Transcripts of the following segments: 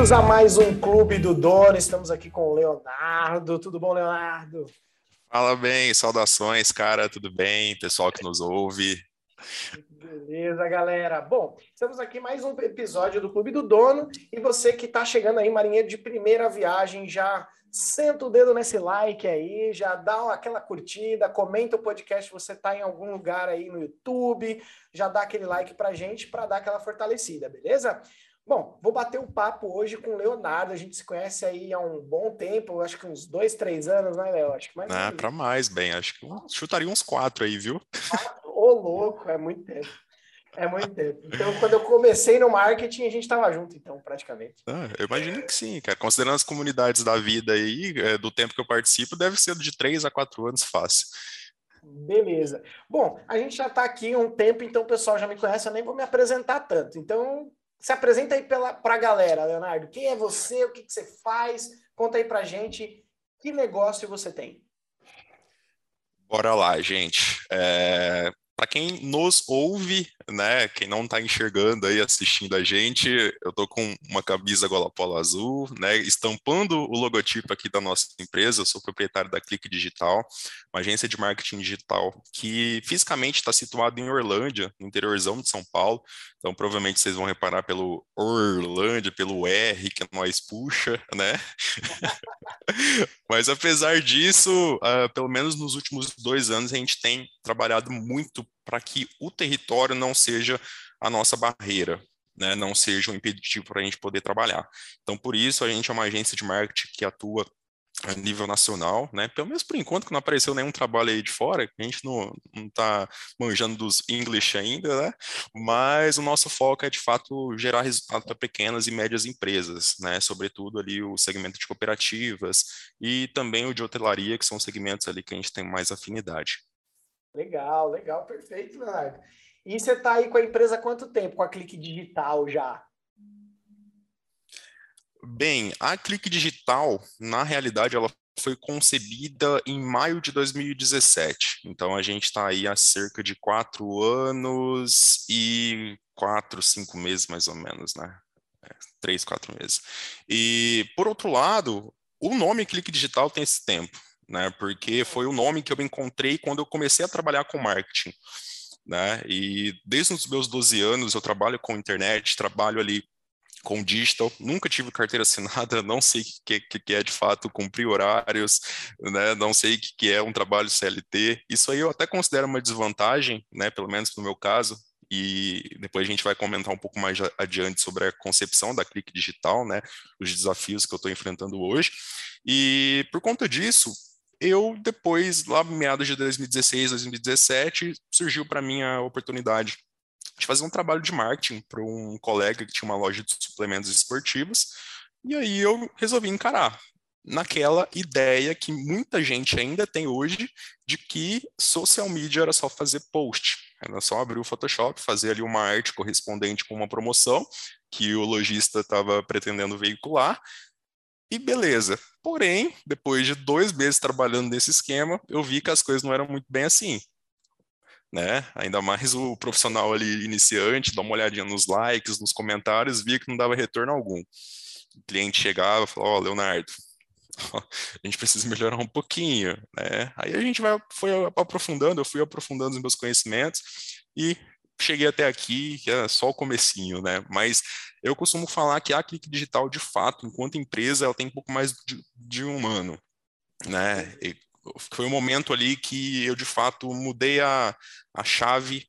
Bem-vindos a mais um Clube do Dono. Estamos aqui com o Leonardo. Tudo bom, Leonardo? Fala bem, saudações, cara. Tudo bem? Pessoal que nos ouve. Beleza, galera. Bom, estamos aqui mais um episódio do Clube do Dono. E você que está chegando aí, marinheiro de primeira viagem, já senta o dedo nesse like aí, já dá aquela curtida, comenta o podcast, você está em algum lugar aí no YouTube, já dá aquele like pra gente para dar aquela fortalecida, beleza? Bom, vou bater um papo hoje com o Leonardo. A gente se conhece aí há um bom tempo, acho que uns dois, três anos, né, Léo? Acho que mais. Ah, para mais, bem. Acho que chutaria uns quatro aí, viu? Ô, louco, é muito tempo. É muito tempo. Então, quando eu comecei no marketing, a gente estava junto, então, praticamente. Ah, eu imagino que sim, cara. Considerando as comunidades da vida aí, é, do tempo que eu participo, deve ser de três a quatro anos fácil. Beleza. Bom, a gente já está aqui há um tempo, então o pessoal já me conhece, eu nem vou me apresentar tanto. Então, se apresenta aí para a galera, Leonardo. Quem é você? O que, que você faz? Conta aí para gente que negócio você tem. Bora lá, gente. É, para quem nos ouve, né, quem não está enxergando aí, assistindo a gente, eu tô com uma camisa gola polo azul, né, estampando o logotipo aqui da nossa empresa, eu sou proprietário da Clique Digital, uma agência de marketing digital que fisicamente está situada em Orlândia, no interiorzão de São Paulo, então provavelmente vocês vão reparar pelo Orlândia, pelo R que nós puxa, né, mas apesar disso, uh, pelo menos nos últimos dois anos, a gente tem trabalhado muito para que o território não seja a nossa barreira, né, não seja um impeditivo para a gente poder trabalhar. Então, por isso, a gente é uma agência de marketing que atua a nível nacional, né? Pelo menos por enquanto que não apareceu nenhum trabalho aí de fora, a gente não, não tá manjando dos English ainda, né? Mas o nosso foco é de fato gerar resultado para pequenas e médias empresas, né? Sobretudo ali o segmento de cooperativas e também o de hotelaria, que são segmentos ali que a gente tem mais afinidade. Legal, legal, perfeito, Leonardo. E você está aí com a empresa há quanto tempo, com a Clique Digital já? Bem, a Clique Digital, na realidade, ela foi concebida em maio de 2017. Então, a gente está aí há cerca de quatro anos e quatro, cinco meses, mais ou menos, né? É, três, quatro meses. E, por outro lado, o nome Clique Digital tem esse tempo né? Porque foi o nome que eu encontrei quando eu comecei a trabalhar com marketing, né? E desde os meus 12 anos eu trabalho com internet, trabalho ali com digital, nunca tive carteira assinada, não sei o que, que, que, é de fato cumprir horários, né? não sei o que, que é um trabalho CLT. Isso aí eu até considero uma desvantagem, né? pelo menos no meu caso, e depois a gente vai comentar um pouco mais adiante sobre a concepção da clique digital, né? os desafios que eu estou enfrentando hoje. E por conta disso, eu depois, lá meados de 2016, 2017, surgiu para mim a oportunidade de fazer um trabalho de marketing para um colega que tinha uma loja de suplementos esportivos, e aí eu resolvi encarar naquela ideia que muita gente ainda tem hoje de que social media era só fazer post, era só abrir o Photoshop, fazer ali uma arte correspondente com uma promoção que o lojista estava pretendendo veicular, e beleza. Porém, depois de dois meses trabalhando nesse esquema, eu vi que as coisas não eram muito bem assim. Né? Ainda mais o profissional ali iniciante, dá uma olhadinha nos likes, nos comentários, via que não dava retorno algum. O cliente chegava e falava, ó, oh, Leonardo, a gente precisa melhorar um pouquinho, né? Aí a gente vai, foi aprofundando, eu fui aprofundando os meus conhecimentos e cheguei até aqui, que é só o comecinho, né? Mas eu costumo falar que a Clique Digital, de fato, enquanto empresa, ela tem um pouco mais de, de humano, né? E foi um momento ali que eu, de fato, mudei a, a chave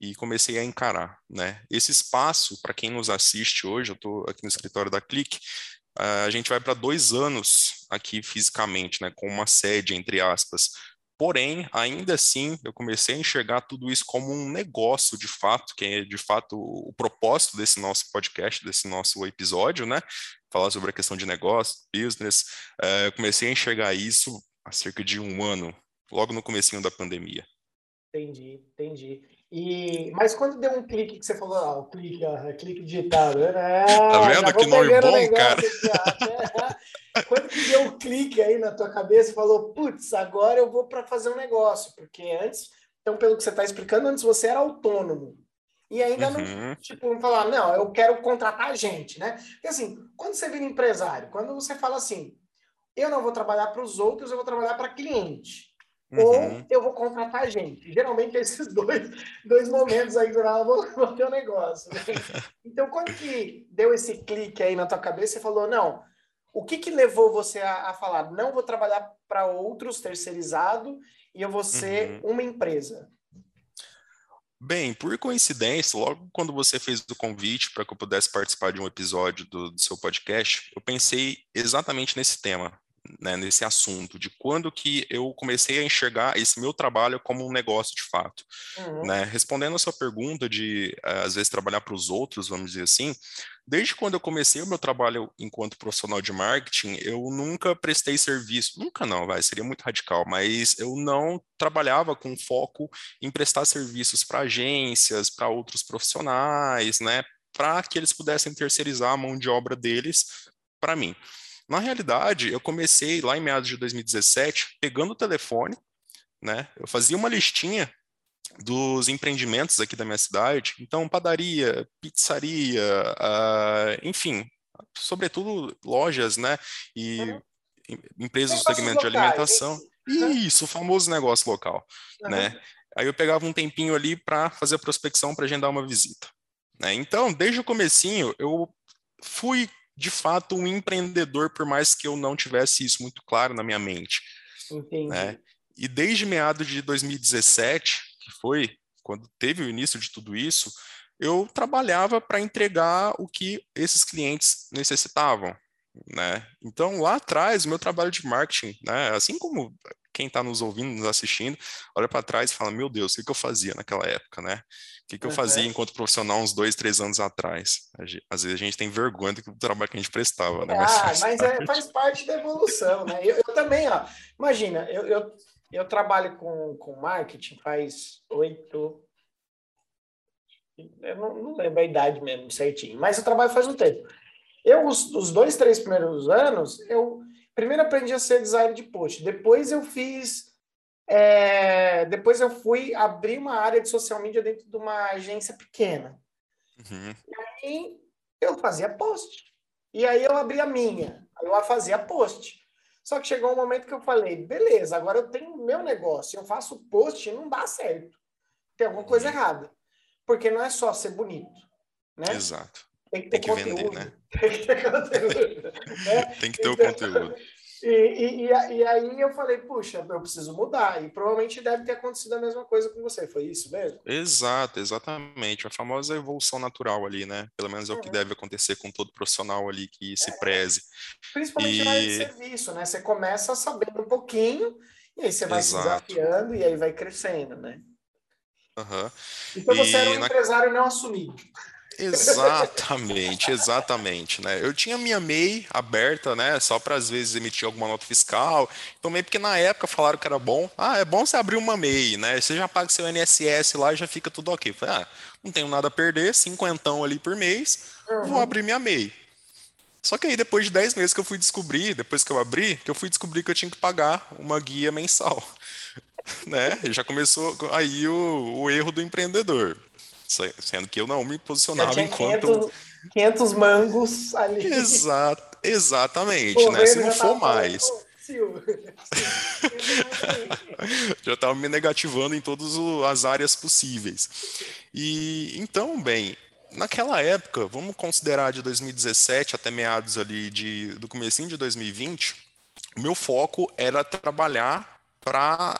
e comecei a encarar, né? Esse espaço, para quem nos assiste hoje, eu estou aqui no escritório da Clique, a gente vai para dois anos aqui fisicamente, né? Com uma sede, entre aspas, Porém, ainda assim, eu comecei a enxergar tudo isso como um negócio de fato, que é de fato o propósito desse nosso podcast, desse nosso episódio, né? Falar sobre a questão de negócio, business. É, comecei a enxergar isso há cerca de um ano, logo no comecinho da pandemia. Entendi, entendi. E, mas quando deu um clique que você falou, ah, o clique, ó, clique digitado, né? tá vendo que nome bom, cara? quando que deu um clique aí na tua cabeça e falou, putz, agora eu vou para fazer um negócio, porque antes, então pelo que você está explicando, antes você era autônomo. E ainda uhum. não, tipo, não falar, não, eu quero contratar gente, né? Porque assim, quando você vira empresário, quando você fala assim, eu não vou trabalhar para os outros, eu vou trabalhar para cliente. Uhum. Ou eu vou contratar gente. Geralmente esses dois, dois momentos aí que eu vou, ter um negócio. Né? Então, quando que deu esse clique aí na tua cabeça, você falou, não, o que que levou você a, a falar, não vou trabalhar para outros, terceirizado, e eu vou ser uhum. uma empresa? Bem, por coincidência, logo quando você fez o convite para que eu pudesse participar de um episódio do, do seu podcast, eu pensei exatamente nesse tema, né, nesse assunto, de quando que eu comecei a enxergar esse meu trabalho como um negócio de fato. Uhum. Né? Respondendo a sua pergunta de, eh, às vezes, trabalhar para os outros, vamos dizer assim, desde quando eu comecei o meu trabalho enquanto profissional de marketing, eu nunca prestei serviço, nunca não, vai, seria muito radical, mas eu não trabalhava com foco em prestar serviços para agências, para outros profissionais, né, para que eles pudessem terceirizar a mão de obra deles para mim. Na realidade, eu comecei lá em meados de 2017, pegando o telefone, né? Eu fazia uma listinha dos empreendimentos aqui da minha cidade. Então, padaria, pizzaria, uh, enfim, sobretudo lojas, né? E uhum. empresas do segmento locais, de alimentação. Isso, o famoso negócio local, uhum. né? Aí eu pegava um tempinho ali para fazer a prospecção para agendar uma visita. Né? Então, desde o comecinho, eu fui de fato um empreendedor, por mais que eu não tivesse isso muito claro na minha mente. Né? E desde meados de 2017, que foi quando teve o início de tudo isso, eu trabalhava para entregar o que esses clientes necessitavam, né? Então lá atrás, o meu trabalho de marketing, né? Assim como quem está nos ouvindo, nos assistindo, olha para trás e fala: Meu Deus, o que, que eu fazia naquela época, né? O que, que eu fazia enquanto profissional uns dois, três anos atrás? Às vezes a gente tem vergonha do trabalho que a gente prestava, né? Mas, ah, mas parte. É, faz parte da evolução, né? Eu, eu também, ó. Imagina, eu, eu, eu trabalho com, com marketing faz oito. Eu não, não lembro a idade mesmo certinho, mas eu trabalho faz um tempo. Eu, os, os dois, três primeiros anos, eu primeiro aprendi a ser designer de post, depois eu fiz. É, depois eu fui abrir uma área de social media dentro de uma agência pequena. Uhum. E aí eu fazia post. E aí eu abri a minha. Eu fazia post. Só que chegou um momento que eu falei, beleza, agora eu tenho meu negócio, eu faço post e não dá certo. Tem alguma coisa uhum. errada. Porque não é só ser bonito, né? Exato. Tem que ter Tem que conteúdo. Vender, né? Tem que ter conteúdo. né? Tem que ter o então, conteúdo. E, e, e, aí eu falei, puxa, eu preciso mudar. E provavelmente deve ter acontecido a mesma coisa com você. Foi isso mesmo? Exato, exatamente. A famosa evolução natural ali, né? Pelo menos é, é o que uhum. deve acontecer com todo profissional ali que se é. preze. Principalmente e... na área de serviço, né? Você começa sabendo um pouquinho, e aí você vai Exato. se desafiando e aí vai crescendo, né? Uhum. Então você e era um na... empresário não assumido. Exatamente, exatamente, né? Eu tinha minha MEI aberta, né? Só para às vezes emitir alguma nota fiscal. Também porque na época falaram que era bom. Ah, é bom você abrir uma MEI, né? Você já paga seu INSS lá e já fica tudo ok. Falei, ah, não tenho nada a perder, cinquentão ali por mês, uhum. vou abrir minha MEI. Só que aí depois de 10 meses que eu fui descobrir, depois que eu abri, que eu fui descobrir que eu tinha que pagar uma guia mensal. né? Já começou aí o, o erro do empreendedor sendo que eu não me posicionava enquanto 500, 500 mangos ali. Exato, exatamente, né? Se não for mais. já estava me negativando em todas as áreas possíveis. E então, bem, naquela época, vamos considerar de 2017 até meados ali de, do comecinho de 2020, o meu foco era trabalhar para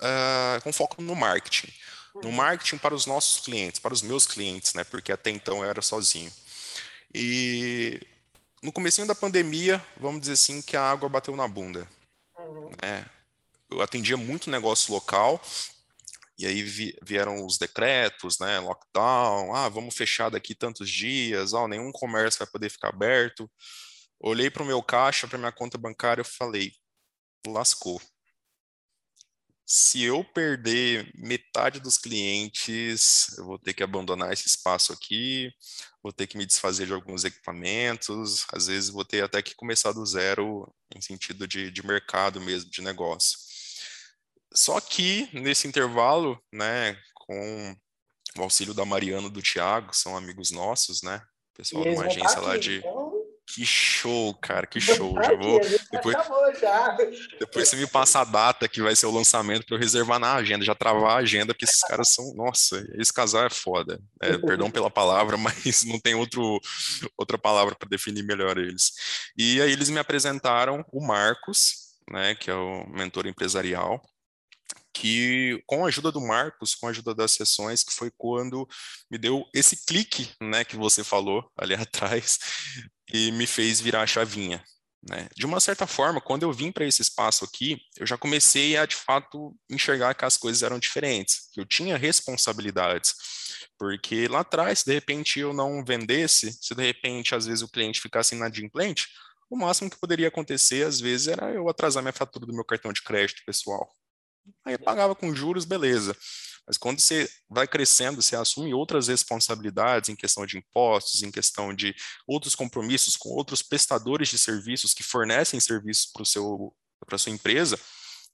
uh, eh, com foco no marketing no marketing para os nossos clientes, para os meus clientes, né? Porque até então eu era sozinho. E no comecinho da pandemia, vamos dizer assim, que a água bateu na bunda. Uhum. Né? Eu atendia muito negócio local, e aí vieram os decretos, né? Lockdown, ah, vamos fechar daqui tantos dias, ah, nenhum comércio vai poder ficar aberto. Olhei para o meu caixa, para minha conta bancária, eu falei, lascou se eu perder metade dos clientes, eu vou ter que abandonar esse espaço aqui, vou ter que me desfazer de alguns equipamentos, às vezes vou ter até que começar do zero em sentido de, de mercado mesmo, de negócio. Só que nesse intervalo, né, com o auxílio da Mariana do Thiago, são amigos nossos, né? Pessoal de uma agência lá de. Então... Que show, cara, que show. Já vou. Depois, já. depois você me passa a data que vai ser o lançamento para eu reservar na agenda, já travar a agenda, porque esses caras são. Nossa, esse casal é foda. É, perdão pela palavra, mas não tem outro, outra palavra para definir melhor eles. E aí eles me apresentaram o Marcos, né, que é o mentor empresarial que com a ajuda do Marcos, com a ajuda das sessões, que foi quando me deu esse clique, né, que você falou ali atrás, e me fez virar a chavinha. Né? De uma certa forma, quando eu vim para esse espaço aqui, eu já comecei a, de fato, enxergar que as coisas eram diferentes, que eu tinha responsabilidades. Porque lá atrás, de repente, eu não vendesse, se de repente, às vezes, o cliente ficasse inadimplente, o máximo que poderia acontecer, às vezes, era eu atrasar minha fatura do meu cartão de crédito pessoal. Aí eu pagava com juros, beleza. Mas quando você vai crescendo, você assume outras responsabilidades em questão de impostos, em questão de outros compromissos com outros prestadores de serviços que fornecem serviços para seu para sua empresa,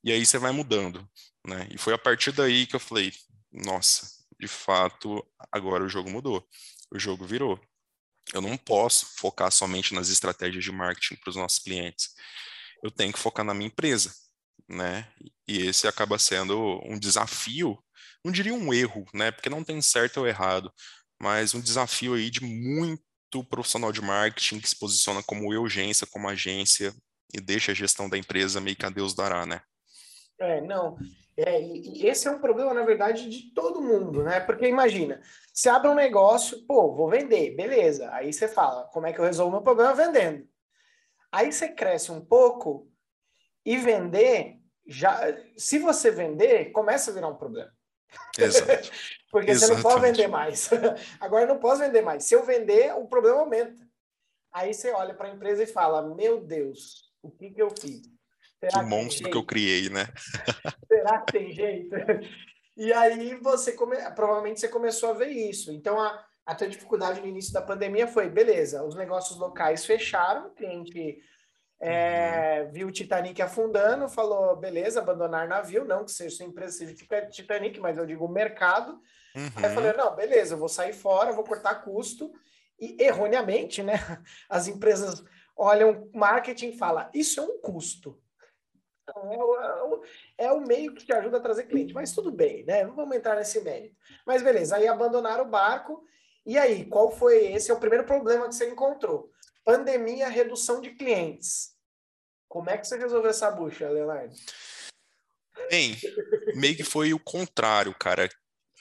e aí você vai mudando, né? E foi a partir daí que eu falei, nossa, de fato, agora o jogo mudou. O jogo virou. Eu não posso focar somente nas estratégias de marketing para os nossos clientes. Eu tenho que focar na minha empresa né? E esse acaba sendo um desafio, não diria um erro, né? Porque não tem certo ou errado, mas um desafio aí de muito profissional de marketing que se posiciona como urgência, como agência e deixa a gestão da empresa meio que a Deus dará, né? É, não. É, e esse é um problema, na verdade, de todo mundo, né? Porque imagina, você abre um negócio, pô, vou vender, beleza. Aí você fala, como é que eu resolvo meu problema vendendo? Aí você cresce um pouco e vender já, se você vender, começa a virar um problema. Exato. Porque Exatamente. você não pode vender mais. Agora não posso vender mais. Se eu vender, o problema aumenta. Aí você olha para a empresa e fala: Meu Deus, o que, que eu fiz? Será que monstro que eu criei, né? Será que tem jeito? E aí você come... provavelmente você começou a ver isso. Então a, a tua dificuldade no início da pandemia foi: beleza, os negócios locais fecharam, o cliente é, viu o Titanic afundando, falou, beleza, abandonar navio, não que seja sua empresa seja Titanic, mas eu digo mercado. Uhum. Aí eu falei, não, beleza, eu vou sair fora, vou cortar custo. E erroneamente, né, as empresas olham marketing e falam, isso é um custo. Então, é, o, é o meio que te ajuda a trazer cliente, mas tudo bem, né? Não vamos entrar nesse mérito. Mas beleza, aí abandonaram o barco. E aí, qual foi? Esse é o primeiro problema que você encontrou. Pandemia, redução de clientes. Como é que você resolveu essa bucha, Leonardo? Bem, meio que foi o contrário, cara.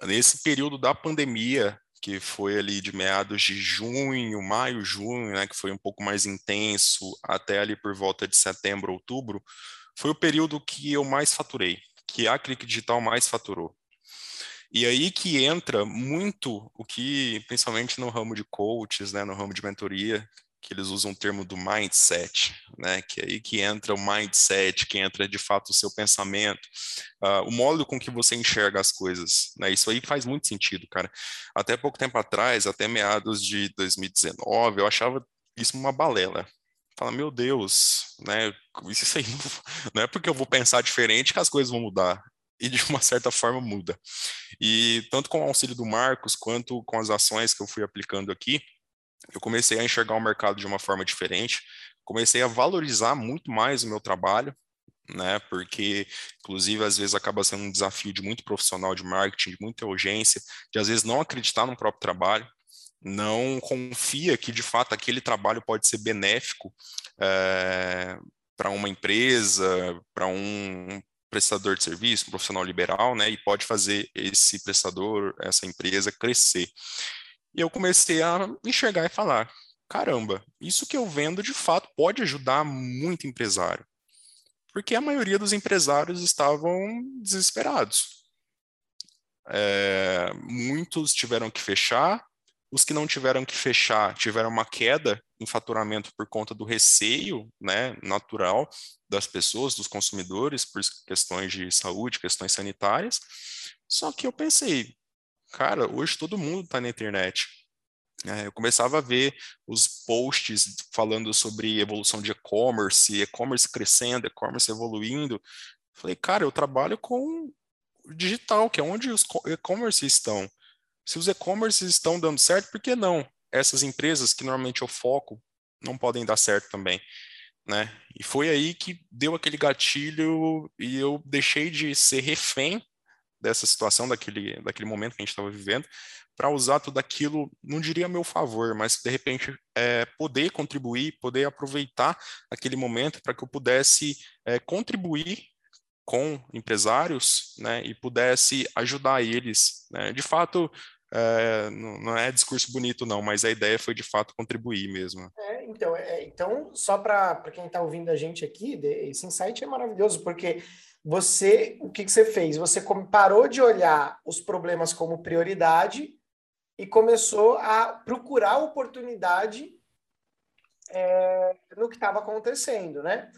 Nesse período da pandemia, que foi ali de meados de junho, maio, junho, né, que foi um pouco mais intenso, até ali por volta de setembro, outubro, foi o período que eu mais faturei, que a Clique Digital mais faturou. E aí que entra muito o que, principalmente no ramo de coaches, né, no ramo de mentoria, que eles usam o termo do mindset, né? Que é aí que entra o mindset, que entra de fato o seu pensamento, uh, o modo com que você enxerga as coisas, né? Isso aí faz muito sentido, cara. Até pouco tempo atrás, até meados de 2019, eu achava isso uma balela. Fala, meu Deus, né? Isso aí não é porque eu vou pensar diferente que as coisas vão mudar e de uma certa forma muda. E tanto com o auxílio do Marcos quanto com as ações que eu fui aplicando aqui, eu comecei a enxergar o mercado de uma forma diferente, comecei a valorizar muito mais o meu trabalho, né? Porque, inclusive, às vezes acaba sendo um desafio de muito profissional de marketing, de muita urgência, de às vezes não acreditar no próprio trabalho, não confia que de fato aquele trabalho pode ser benéfico é, para uma empresa, para um prestador de serviço, um profissional liberal, né? E pode fazer esse prestador, essa empresa crescer. E eu comecei a enxergar e falar: caramba, isso que eu vendo de fato pode ajudar muito empresário. Porque a maioria dos empresários estavam desesperados. É, muitos tiveram que fechar, os que não tiveram que fechar tiveram uma queda em faturamento por conta do receio né, natural das pessoas, dos consumidores, por questões de saúde, questões sanitárias. Só que eu pensei, cara, hoje todo mundo está na internet. É, eu começava a ver os posts falando sobre evolução de e-commerce, e-commerce crescendo, e-commerce evoluindo. Falei, cara, eu trabalho com digital, que é onde os e-commerce estão. Se os e-commerces estão dando certo, por que não? Essas empresas que normalmente eu foco não podem dar certo também. Né? E foi aí que deu aquele gatilho e eu deixei de ser refém dessa situação, daquele, daquele momento que a gente estava vivendo, para usar tudo aquilo, não diria a meu favor, mas de repente é, poder contribuir, poder aproveitar aquele momento para que eu pudesse é, contribuir com empresários né, e pudesse ajudar eles. Né? De fato, é, não é discurso bonito, não, mas a ideia foi de fato contribuir mesmo. É, então, é, então, só para quem está ouvindo a gente aqui, esse insight é maravilhoso, porque você, o que, que você fez? Você parou de olhar os problemas como prioridade e começou a procurar oportunidade é, no que estava acontecendo, né?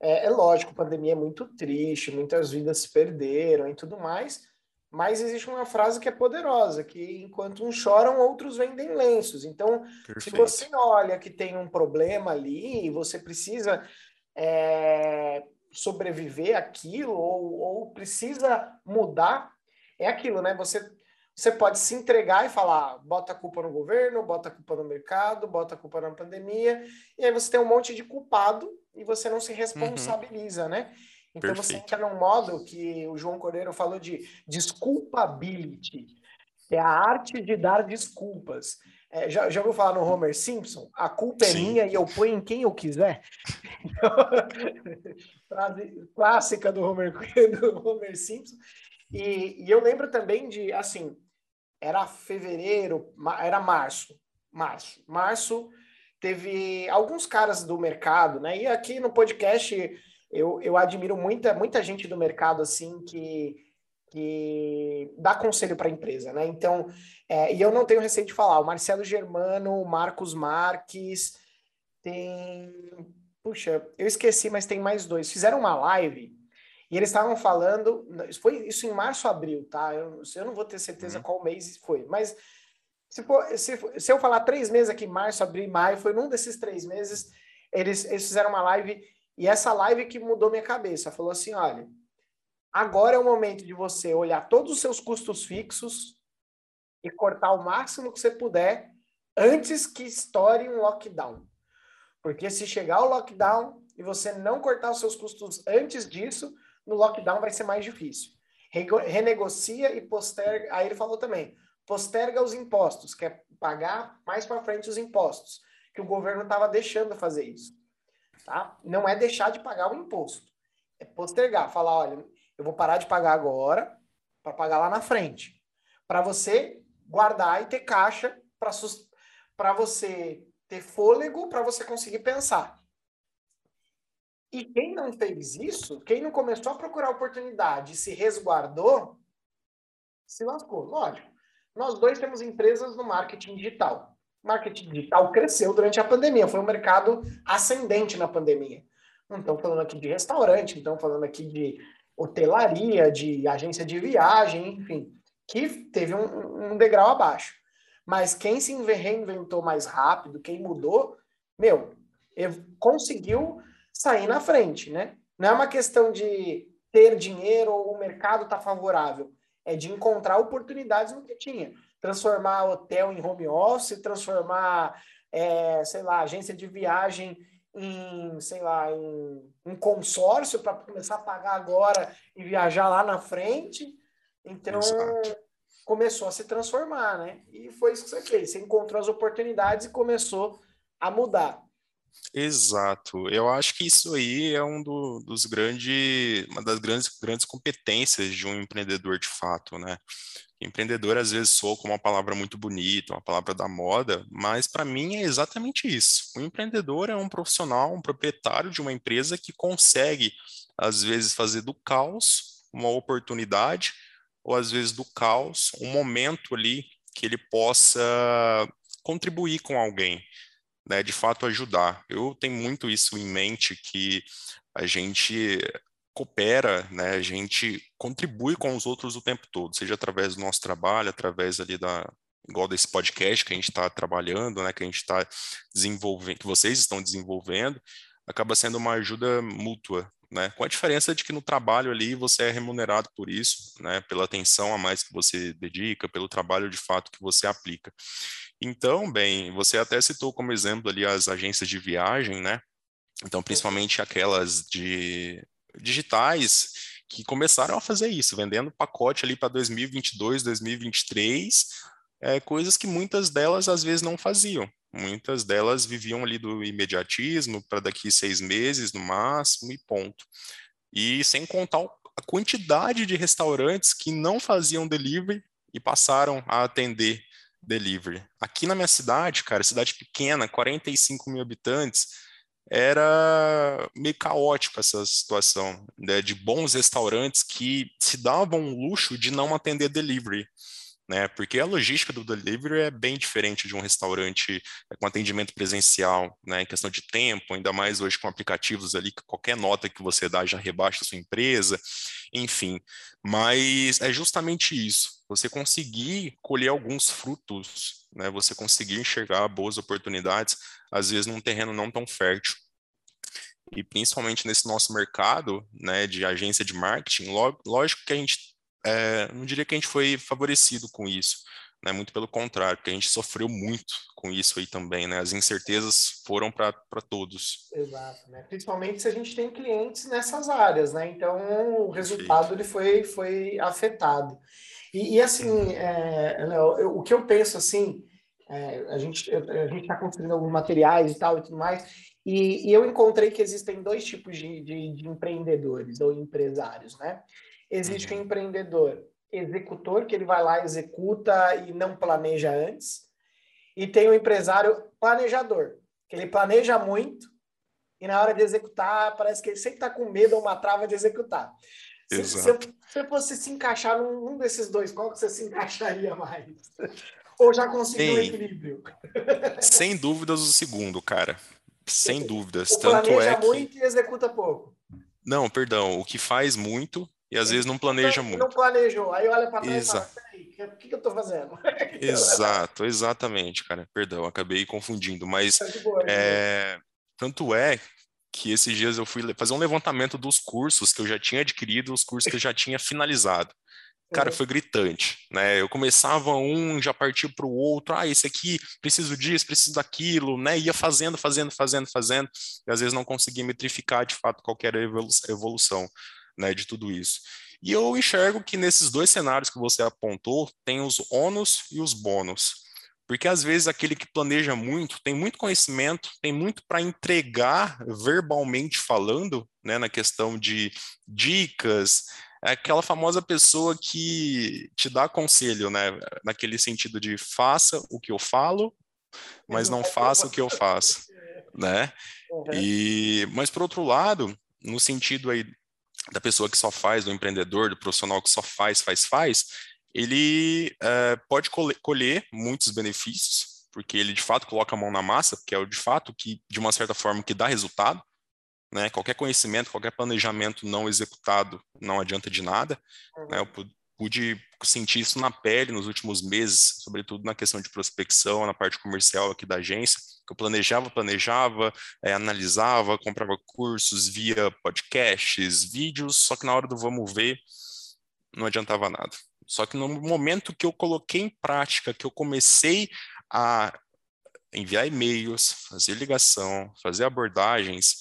É, é lógico, a pandemia é muito triste, muitas vidas se perderam e tudo mais, mas existe uma frase que é poderosa, que enquanto uns choram, outros vendem lenços. Então, Perfeito. se você olha que tem um problema ali, você precisa é, sobreviver aquilo ou, ou precisa mudar, é aquilo, né? Você, você pode se entregar e falar, bota a culpa no governo, bota a culpa no mercado, bota a culpa na pandemia, e aí você tem um monte de culpado e você não se uhum. responsabiliza, uhum. né? Então Perfeito. você entra num modo que o João Cordeiro falou de desculpability, é a arte de dar desculpas. É, já, já ouviu falar no Homer Simpson? A culpa é Sim. minha e eu ponho em quem eu quiser. Frase clássica do Homer, do Homer Simpson. E, e, eu lembro também de, assim, era fevereiro, era março. Março. Março teve alguns caras do mercado, né? E aqui no podcast eu, eu admiro muita, muita gente do mercado assim que, que dá conselho para a empresa, né? Então, é, e eu não tenho receio de falar, o Marcelo Germano, o Marcos Marques, tem. Puxa, eu esqueci, mas tem mais dois. Fizeram uma live e eles estavam falando. Foi isso em março, abril, tá? Eu, eu não vou ter certeza uhum. qual mês foi, mas se, for, se, se, eu falar três meses aqui, março, abril, maio, foi num desses três meses, eles, eles fizeram uma live e essa live que mudou minha cabeça. Falou assim: olha, agora é o momento de você olhar todos os seus custos fixos e cortar o máximo que você puder antes que estoure um lockdown. Porque se chegar o lockdown e você não cortar os seus custos antes disso, no lockdown vai ser mais difícil. Renegocia e posterga. Aí ele falou também: posterga os impostos, quer pagar mais para frente os impostos, que o governo estava deixando fazer isso. Tá? Não é deixar de pagar o imposto. É postergar, falar, olha, eu vou parar de pagar agora para pagar lá na frente. Para você guardar e ter caixa para você ter fôlego para você conseguir pensar. E quem não fez isso, quem não começou a procurar oportunidade se resguardou, se lascou. Lógico. Nós dois temos empresas no marketing digital marketing digital cresceu durante a pandemia, foi um mercado ascendente na pandemia. Não estamos falando aqui de restaurante, estamos falando aqui de hotelaria, de agência de viagem, enfim, que teve um, um degrau abaixo. Mas quem se reinventou mais rápido, quem mudou, meu, conseguiu sair na frente, né? Não é uma questão de ter dinheiro ou o mercado está favorável, é de encontrar oportunidades no que tinha transformar hotel em home office, transformar, é, sei lá, agência de viagem em, sei lá, em um consórcio para começar a pagar agora e viajar lá na frente. Então, Exato. Começou a se transformar, né? E foi isso que você fez. Você encontrou as oportunidades e começou a mudar. Exato. Eu acho que isso aí é um do, dos grandes, uma das grandes, grandes competências de um empreendedor de fato, né? Empreendedor às vezes soa como uma palavra muito bonita, uma palavra da moda, mas para mim é exatamente isso. O empreendedor é um profissional, um proprietário de uma empresa que consegue, às vezes, fazer do caos uma oportunidade, ou às vezes do caos um momento ali que ele possa contribuir com alguém, né? De fato ajudar. Eu tenho muito isso em mente que a gente coopera, né? A gente contribui com os outros o tempo todo, seja através do nosso trabalho, através ali da igual desse podcast que a gente está trabalhando, né? Que a gente está desenvolvendo, que vocês estão desenvolvendo, acaba sendo uma ajuda mútua, né? Com a diferença de que no trabalho ali você é remunerado por isso, né? Pela atenção a mais que você dedica, pelo trabalho de fato que você aplica. Então, bem, você até citou como exemplo ali as agências de viagem, né? Então, principalmente aquelas de digitais que começaram a fazer isso, vendendo pacote ali para 2022, 2023, é, coisas que muitas delas às vezes não faziam. Muitas delas viviam ali do imediatismo para daqui seis meses no máximo e ponto. E sem contar a quantidade de restaurantes que não faziam delivery e passaram a atender delivery. Aqui na minha cidade, cara, cidade pequena, 45 mil habitantes, era meio caótica essa situação, né, de bons restaurantes que se davam o luxo de não atender delivery né? Porque a logística do delivery é bem diferente de um restaurante é, com atendimento presencial, né? Em questão de tempo, ainda mais hoje com aplicativos ali que qualquer nota que você dá já rebaixa a sua empresa, enfim. Mas é justamente isso, você conseguir colher alguns frutos, né? Você conseguir enxergar boas oportunidades, às vezes num terreno não tão fértil. E principalmente nesse nosso mercado, né, de agência de marketing, lógico que a gente é, não diria que a gente foi favorecido com isso, né? Muito pelo contrário, porque a gente sofreu muito com isso aí também, né? As incertezas foram para todos. Exato, né? Principalmente se a gente tem clientes nessas áreas, né? Então o resultado ele foi, foi afetado. E, e assim, é, eu, o que eu penso assim, é, a gente a gente está construindo alguns materiais e tal e tudo mais, e, e eu encontrei que existem dois tipos de, de, de empreendedores ou empresários, né? Existe uhum. o empreendedor executor, que ele vai lá, executa e não planeja antes. E tem o empresário planejador, que ele planeja muito e na hora de executar, parece que ele sempre está com medo ou uma trava de executar. Se, se, você fosse se encaixar num desses dois, qual que você se encaixaria mais? Ou já conseguiu um equilíbrio? Sem dúvidas o segundo, cara. Sem dúvidas. O Tanto planeja é que... muito e executa pouco. Não, perdão. O que faz muito e às vezes não planeja muito. Não planejou. Aí olha para trás e fala, o que, que eu estou fazendo? Exato, exatamente, cara. Perdão, acabei confundindo. Mas tá boa, é... tanto é que esses dias eu fui fazer um levantamento dos cursos que eu já tinha adquirido, os cursos que eu já tinha finalizado. Cara, uhum. foi gritante, né? Eu começava um, já partia para o outro. Ah, esse aqui preciso disso, preciso daquilo, né? Ia fazendo, fazendo, fazendo, fazendo, e às vezes não conseguia metrificar de fato qualquer evolução né, de tudo isso. E eu enxergo que nesses dois cenários que você apontou, tem os ônus e os bônus. Porque às vezes aquele que planeja muito, tem muito conhecimento, tem muito para entregar verbalmente falando, né, na questão de dicas, é aquela famosa pessoa que te dá conselho, né, naquele sentido de faça o que eu falo, mas não faça o que eu faço, né? E mas por outro lado, no sentido aí da pessoa que só faz, do empreendedor, do profissional que só faz, faz, faz, ele é, pode colher muitos benefícios, porque ele de fato coloca a mão na massa, que é o de fato que, de uma certa forma, que dá resultado. Né? Qualquer conhecimento, qualquer planejamento não executado não adianta de nada. Uhum. Né? Pude sentir isso na pele nos últimos meses, sobretudo na questão de prospecção, na parte comercial aqui da agência eu planejava, planejava, é, analisava, comprava cursos, via podcasts, vídeos, só que na hora do vamos ver, não adiantava nada. Só que no momento que eu coloquei em prática, que eu comecei a enviar e-mails, fazer ligação, fazer abordagens,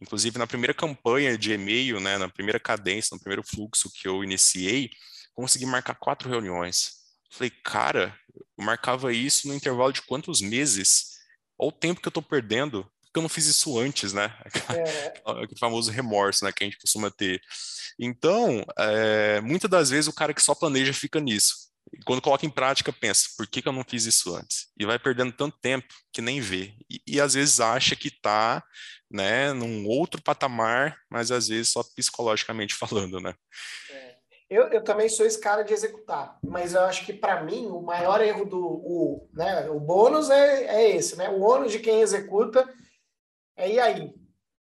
inclusive na primeira campanha de e-mail, né, na primeira cadência, no primeiro fluxo que eu iniciei, consegui marcar quatro reuniões. Falei, cara, eu marcava isso no intervalo de quantos meses? Olha o tempo que eu estou perdendo porque eu não fiz isso antes, né? É. Aquele famoso remorso, né, que a gente costuma ter. Então, é, muitas das vezes o cara que só planeja fica nisso. E quando coloca em prática, pensa, por que, que eu não fiz isso antes? E vai perdendo tanto tempo que nem vê. E, e às vezes acha que está né, num outro patamar, mas às vezes só psicologicamente falando, né? É. Eu, eu também sou esse cara de executar, mas eu acho que para mim o maior erro do o, né, o bônus é, é esse, né? O ônus de quem executa é e aí?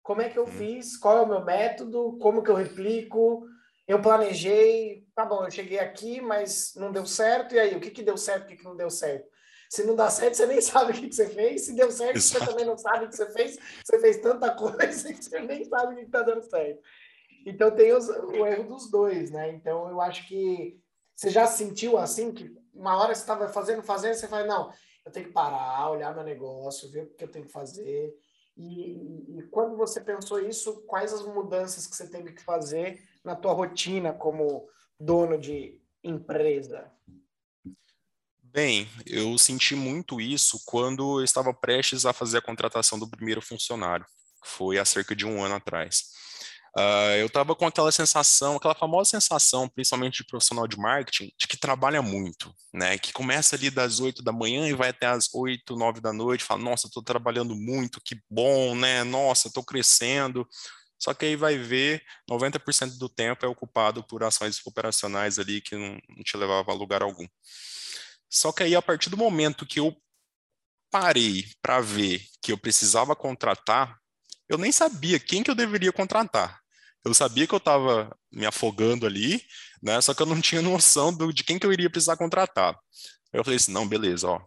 Como é que eu uhum. fiz? Qual é o meu método? Como que eu replico? Eu planejei, tá bom, eu cheguei aqui, mas não deu certo, e aí? O que, que deu certo, o que, que não deu certo? Se não dá certo, você nem sabe o que, que você fez. Se deu certo, Exato. você também não sabe o que você fez. Você fez tanta coisa que você nem sabe o que está dando certo. Então tem os, o erro dos dois, né? Então eu acho que você já sentiu assim que uma hora você estava fazendo, fazendo, você fala, não, eu tenho que parar, olhar meu negócio, ver o que eu tenho que fazer. E, e, quando você pensou isso, quais as mudanças que você teve que fazer na tua rotina como dono de empresa? Bem, eu senti muito isso quando eu estava prestes a fazer a contratação do primeiro funcionário, que foi há cerca de um ano atrás. Uh, eu estava com aquela sensação, aquela famosa sensação, principalmente de profissional de marketing, de que trabalha muito, né? Que começa ali das 8 da manhã e vai até as 8, 9 da noite, fala, nossa, estou trabalhando muito, que bom, né? Nossa, estou crescendo. Só que aí vai ver, 90% do tempo é ocupado por ações operacionais ali que não, não te levava a lugar algum. Só que aí, a partir do momento que eu parei para ver que eu precisava contratar, eu nem sabia quem que eu deveria contratar. Eu sabia que eu estava me afogando ali, né? Só que eu não tinha noção do, de quem que eu iria precisar contratar. Eu falei assim, não, beleza, ó,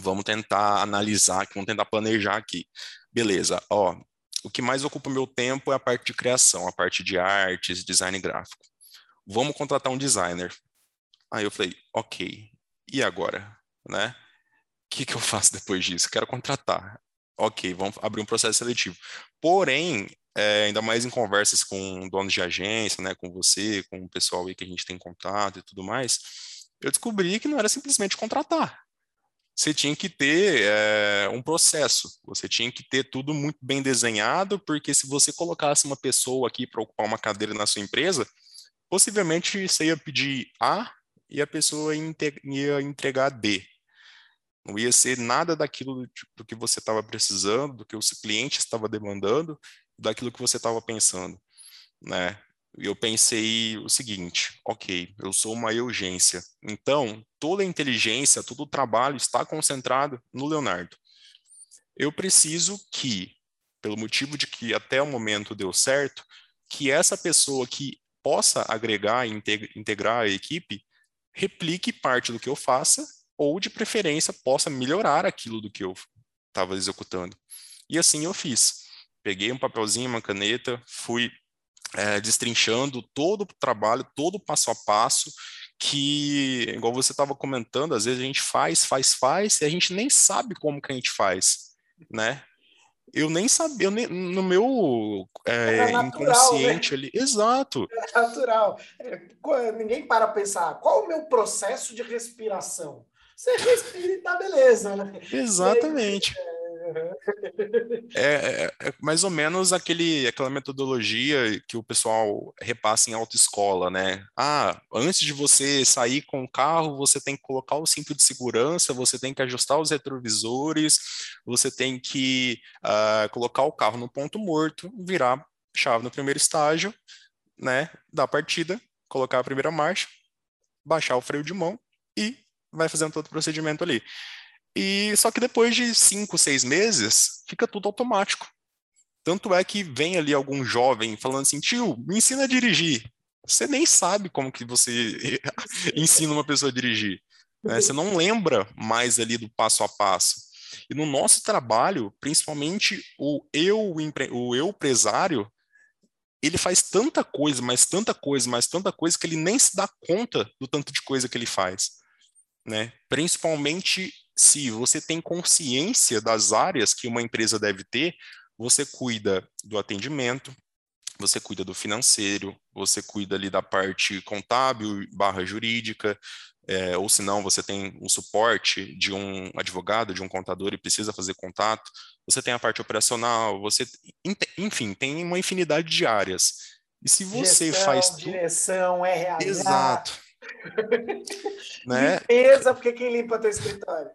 vamos tentar analisar, vamos tentar planejar aqui. Beleza, ó, o que mais ocupa meu tempo é a parte de criação, a parte de artes, design gráfico. Vamos contratar um designer. Aí eu falei, ok, e agora, né? O que, que eu faço depois disso? Quero contratar. Ok, vamos abrir um processo seletivo. Porém, é, ainda mais em conversas com donos de agência, né, com você, com o pessoal aí que a gente tem contato e tudo mais, eu descobri que não era simplesmente contratar. Você tinha que ter é, um processo, você tinha que ter tudo muito bem desenhado, porque se você colocasse uma pessoa aqui para ocupar uma cadeira na sua empresa, possivelmente você ia pedir A e a pessoa ia entregar B. Não ia ser nada daquilo do, que você estava precisando, do que o cliente estava demandando, daquilo que você estava pensando, né? Eu pensei o seguinte, ok, eu sou uma urgência, então toda a inteligência, todo o trabalho está concentrado no Leonardo. Eu preciso que, pelo motivo de que até o momento deu certo, que essa pessoa que possa agregar e integrar a equipe replique parte do que eu faça ou, de preferência, possa melhorar aquilo do que eu estava executando. E assim eu fiz peguei um papelzinho, uma caneta, fui é, destrinchando todo o trabalho, todo o passo a passo, que, igual você estava comentando, às vezes a gente faz, faz, faz, e a gente nem sabe como que a gente faz, né? Eu nem sabia, eu nem, no meu é, é natural, né? inconsciente né? ali. Exato. É natural. Ninguém para pensar qual o meu processo de respiração. Você respira e tá beleza, né? Exatamente. Aí, é, é, é, mais ou menos aquele, aquela metodologia que o pessoal repassa em autoescola, né? Ah, antes de você sair com o carro, você tem que colocar o cinto de segurança, você tem que ajustar os retrovisores, você tem que uh, colocar o carro no ponto morto, virar chave no primeiro estágio, né? Da partida, colocar a primeira marcha, baixar o freio de mão e vai fazendo todo o procedimento ali. E só que depois de cinco, seis meses, fica tudo automático. Tanto é que vem ali algum jovem falando assim, tio, me ensina a dirigir. Você nem sabe como que você ensina uma pessoa a dirigir. Né? Você não lembra mais ali do passo a passo. E no nosso trabalho, principalmente o eu, o eu empresário, ele faz tanta coisa, mais tanta coisa, mais tanta coisa que ele nem se dá conta do tanto de coisa que ele faz, né? Principalmente se você tem consciência das áreas que uma empresa deve ter, você cuida do atendimento, você cuida do financeiro, você cuida ali da parte contábil barra jurídica, é, ou se não, você tem um suporte de um advogado, de um contador e precisa fazer contato, você tem a parte operacional, você, enfim, tem uma infinidade de áreas. E se você Gestão, faz direção, RH, exato, né? Limpeza, porque quem limpa teu escritório?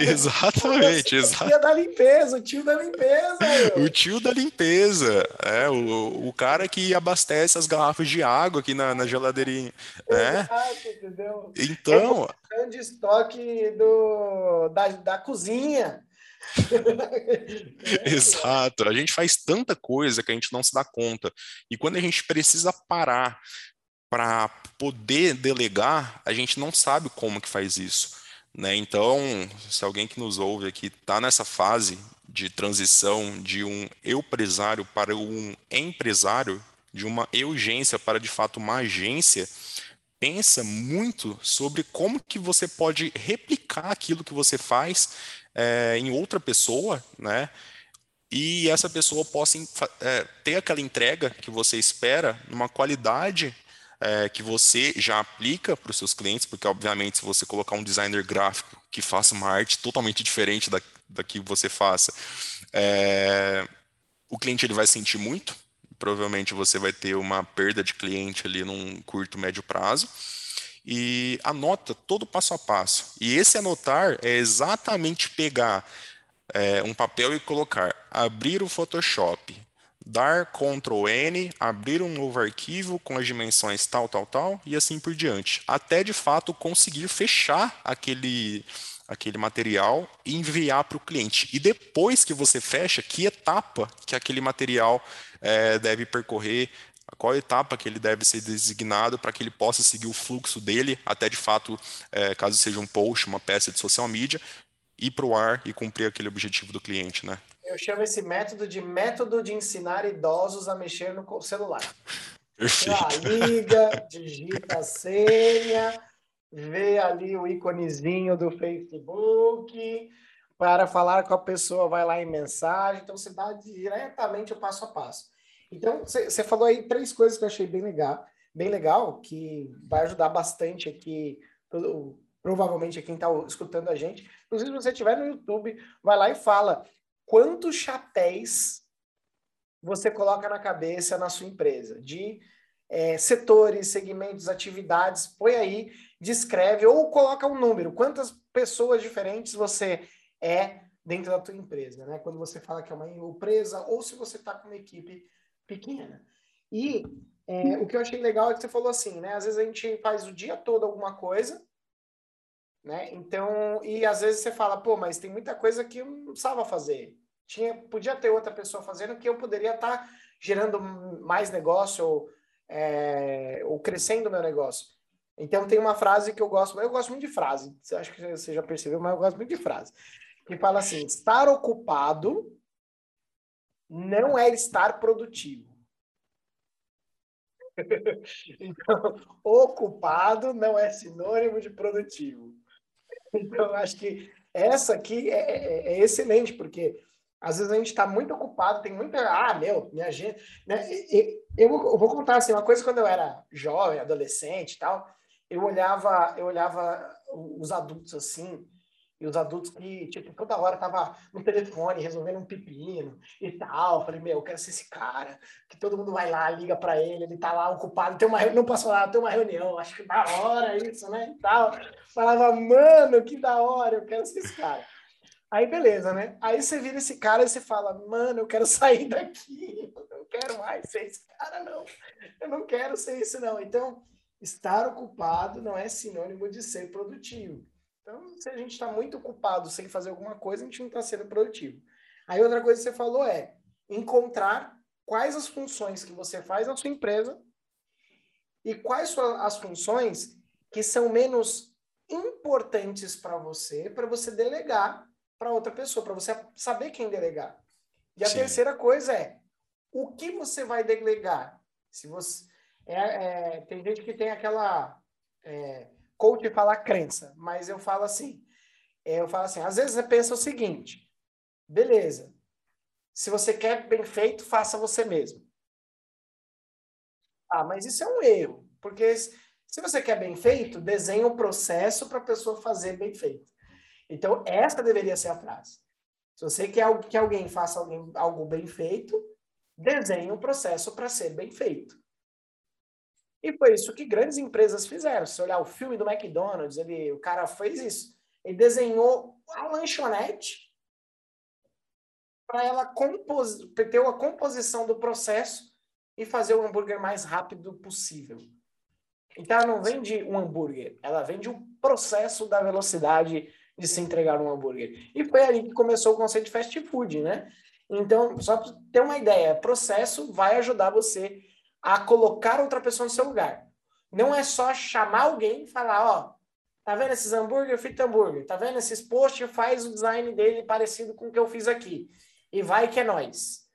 Exatamente, exato. O da limpeza, o tio da limpeza. Meu. O tio da limpeza, é o, o cara que abastece as garrafas de água aqui na, na geladeirinha. Né? Exato, entendeu? Então. É de estoque do, da, da cozinha. Exato, a gente faz tanta coisa que a gente não se dá conta. E quando a gente precisa parar para poder delegar, a gente não sabe como que faz isso. Né? Então, se alguém que nos ouve aqui está nessa fase de transição de um empresário para um empresário, de uma urgência para de fato uma agência, pensa muito sobre como que você pode replicar aquilo que você faz é, em outra pessoa, né? E essa pessoa possa é, ter aquela entrega que você espera, numa qualidade é, que você já aplica para os seus clientes, porque obviamente se você colocar um designer gráfico que faça uma arte totalmente diferente da, da que você faça, é, o cliente ele vai sentir muito, provavelmente você vai ter uma perda de cliente ali num curto, médio prazo. E anota todo passo a passo. E esse anotar é exatamente pegar é, um papel e colocar abrir o Photoshop, dar Ctrl N, abrir um novo arquivo com as dimensões tal, tal, tal, e assim por diante. Até de fato conseguir fechar aquele, aquele material e enviar para o cliente. E depois que você fecha, que etapa que aquele material é, deve percorrer, qual etapa que ele deve ser designado para que ele possa seguir o fluxo dele, até de fato, é, caso seja um post, uma peça de social media, ir para o ar e cumprir aquele objetivo do cliente, né? Eu chamo esse método de método de ensinar idosos a mexer no celular. Perfeito. Lá, liga, digita a senha, vê ali o íconezinho do Facebook para falar com a pessoa, vai lá em mensagem. Então, você dá diretamente o passo a passo. Então, você falou aí três coisas que eu achei bem legal, bem legal, que vai ajudar bastante aqui, provavelmente quem está escutando a gente. Inclusive, se você estiver no YouTube, vai lá e fala quantos chapéus você coloca na cabeça na sua empresa, de é, setores, segmentos, atividades, põe aí, descreve ou coloca um número, quantas pessoas diferentes você é dentro da tua empresa, né? Quando você fala que é uma empresa ou se você está com uma equipe pequena. E é, o que eu achei legal é que você falou assim, né? Às vezes a gente faz o dia todo alguma coisa, né? Então, e às vezes você fala, pô, mas tem muita coisa que eu não precisava fazer. Tinha, podia ter outra pessoa fazendo que eu poderia estar tá gerando mais negócio ou, é, ou crescendo meu negócio. Então tem uma frase que eu gosto, eu gosto muito de frase, acho que você já percebeu, mas eu gosto muito de frase, que fala assim: estar ocupado não é estar produtivo. então, ocupado não é sinônimo de produtivo. Então, acho que essa aqui é, é, é excelente, porque às vezes a gente está muito ocupado, tem muita. Ah, meu, minha gente. Né? Eu, eu vou contar assim, uma coisa quando eu era jovem, adolescente e tal, eu olhava, eu olhava os adultos assim, e os adultos que, tipo, toda hora tava no telefone resolvendo um pepino e tal. Falei, meu, eu quero ser esse cara, que todo mundo vai lá, liga para ele, ele tá lá ocupado, tem uma, não posso falar, tem uma reunião, acho que da hora isso, né, e tal. Falava, mano, que da hora, eu quero ser esse cara. Aí, beleza, né? Aí você vira esse cara e você fala, mano, eu quero sair daqui, eu não quero mais ser esse cara, não. Eu não quero ser esse, não. Então, estar ocupado não é sinônimo de ser produtivo. Então, se a gente está muito ocupado sem fazer alguma coisa, a gente não está sendo produtivo. Aí outra coisa que você falou é encontrar quais as funções que você faz na sua empresa e quais são as funções que são menos importantes para você, para você delegar para outra pessoa, para você saber quem delegar. E a Sim. terceira coisa é o que você vai delegar. Se você é, é, tem gente que tem aquela é, coach fala crença, mas eu falo assim, é, eu falo assim, às vezes você pensa o seguinte, beleza, se você quer bem feito, faça você mesmo. Ah, mas isso é um erro, porque se você quer bem feito, desenhe um processo para a pessoa fazer bem feito. Então, essa deveria ser a frase. Se você quer que alguém faça alguém, algo bem feito, desenhe um processo para ser bem feito. E foi isso que grandes empresas fizeram. Se olhar o filme do McDonald's, ele, o cara fez isso. Ele desenhou a lanchonete para ela compos, ter a composição do processo e fazer o hambúrguer mais rápido possível. Então, ela não vende um hambúrguer, ela vende o processo da velocidade de se entregar um hambúrguer. E foi ali que começou o conceito de fast food, né? Então, só para ter uma ideia, processo vai ajudar você a colocar outra pessoa no seu lugar. Não é só chamar alguém e falar, ó, Tá vendo esses hambúrguer? Fiz hambúrguer. Tá vendo esses posts? Faz o design dele parecido com o que eu fiz aqui. E vai que é nós.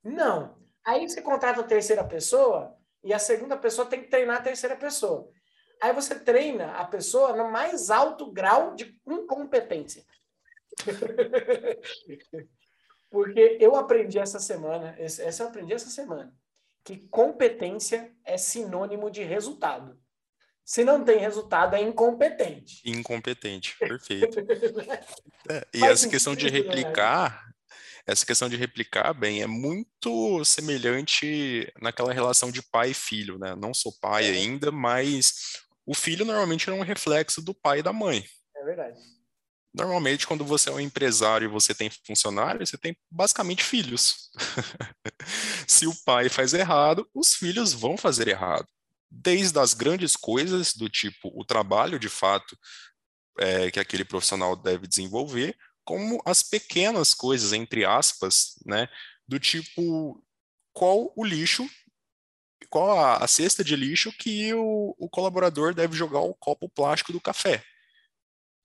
Não. Aí você contrata a terceira pessoa e a segunda pessoa tem que treinar a terceira pessoa. Aí você treina a pessoa no mais alto grau de incompetência. Porque eu aprendi essa semana, essa eu aprendi essa semana, que competência é sinônimo de resultado. Se não tem resultado, é incompetente. Incompetente, perfeito. é, e essa questão de né? replicar, essa questão de replicar, bem, é muito semelhante naquela relação de pai e filho, né? Não sou pai é. ainda, mas o filho normalmente é um reflexo do pai e da mãe. É verdade. Normalmente, quando você é um empresário e você tem funcionários, você tem basicamente filhos. Se o pai faz errado, os filhos vão fazer errado. Desde as grandes coisas, do tipo o trabalho de fato é, que aquele profissional deve desenvolver, como as pequenas coisas, entre aspas, né, do tipo qual o lixo, qual a, a cesta de lixo que o, o colaborador deve jogar o copo plástico do café.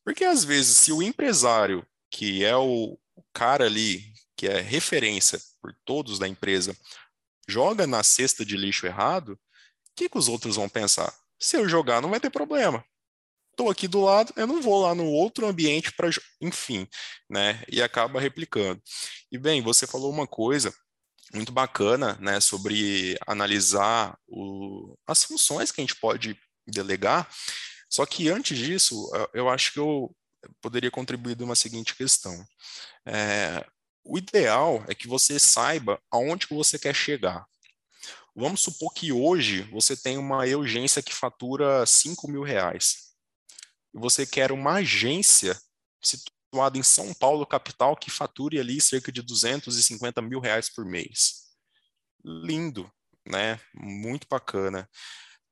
Porque às vezes, se o empresário, que é o, cara ali, que é referência por todos da empresa, joga na cesta de lixo errado, o que, que os outros vão pensar? Se eu jogar, não vai ter problema estou aqui do lado, eu não vou lá no outro ambiente para, enfim, né? E acaba replicando. E bem, você falou uma coisa muito bacana, né, sobre analisar o, as funções que a gente pode delegar. Só que antes disso, eu acho que eu poderia contribuir de uma seguinte questão. É, o ideal é que você saiba aonde que você quer chegar. Vamos supor que hoje você tem uma urgência que fatura 5 mil reais e você quer uma agência situada em São Paulo, capital, que fature ali cerca de 250 mil reais por mês. Lindo, né? Muito bacana.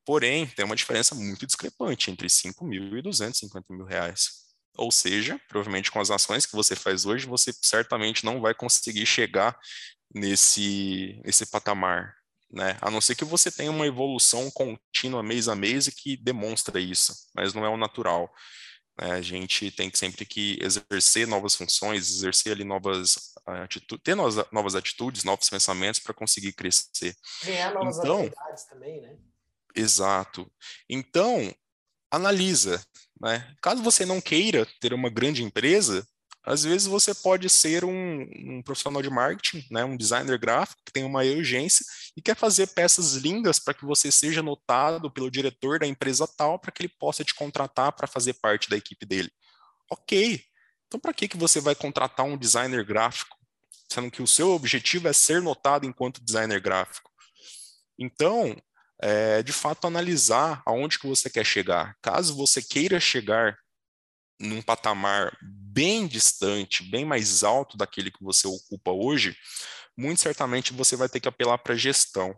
Porém, tem uma diferença muito discrepante entre 5 mil e 250 mil reais. Ou seja, provavelmente com as ações que você faz hoje, você certamente não vai conseguir chegar nesse, nesse patamar né? A não ser que você tenha uma evolução contínua mês a mês e que demonstra isso, mas não é o natural. Né? A gente tem que sempre que exercer novas funções, exercer ali novas atitudes, ter novas, novas atitudes, novos pensamentos para conseguir crescer. Ganhar novas então, habilidades também, né? Exato. Então, analisa, né? Caso você não queira ter uma grande empresa, às vezes você pode ser um, um, profissional de marketing, né, um designer gráfico que tem uma urgência e quer fazer peças lindas para que você seja notado pelo diretor da empresa tal para que ele possa te contratar para fazer parte da equipe dele. Ok. Então, para que, que você vai contratar um designer gráfico, sendo que o seu objetivo é ser notado enquanto designer gráfico? Então, é, de fato, analisar aonde que você quer chegar. Caso você queira chegar num patamar bem distante, bem mais alto daquele que você ocupa hoje, muito certamente você vai ter que apelar para gestão,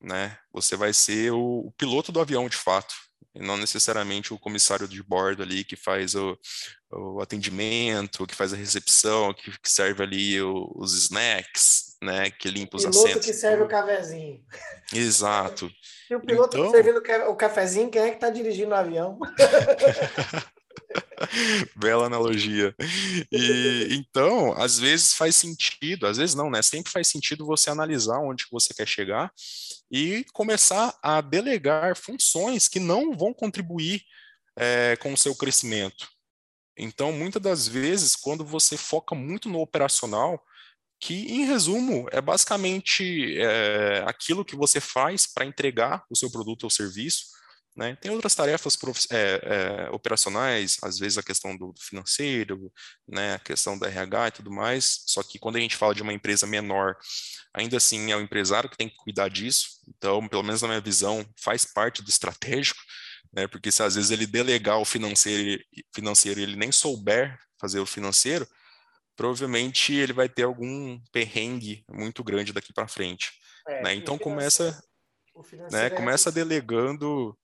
né? Você vai ser o, o, piloto do avião de fato, não necessariamente o comissário de bordo ali que faz o, o atendimento, que faz a recepção, que, que serve ali o, os snacks, né? Que limpa os assentos. Piloto que serve o cafezinho. Exato. E o piloto então... servindo o cafezinho, quem é que está dirigindo o avião? Bela analogia. E então, às vezes faz sentido, às vezes não, né? Sempre faz sentido você analisar onde você quer chegar e começar a delegar funções que não vão contribuir é, com o seu crescimento. Então, muitas das vezes, quando você foca muito no operacional, que, em resumo, é basicamente é, aquilo que você faz para entregar o seu produto ou serviço, né? Tem outras tarefas é, é, operacionais, às vezes a questão do financeiro, né, a questão da RH e tudo mais, só que quando a gente fala de uma empresa menor, ainda assim é o empresário que tem que cuidar disso, então, pelo menos na minha visão, faz parte do estratégico, né, porque se às vezes ele delegar o financeiro, financeiro ele nem souber fazer o financeiro, provavelmente ele vai ter algum perrengue muito grande daqui para frente. É, né? Então começa, né, começa delegando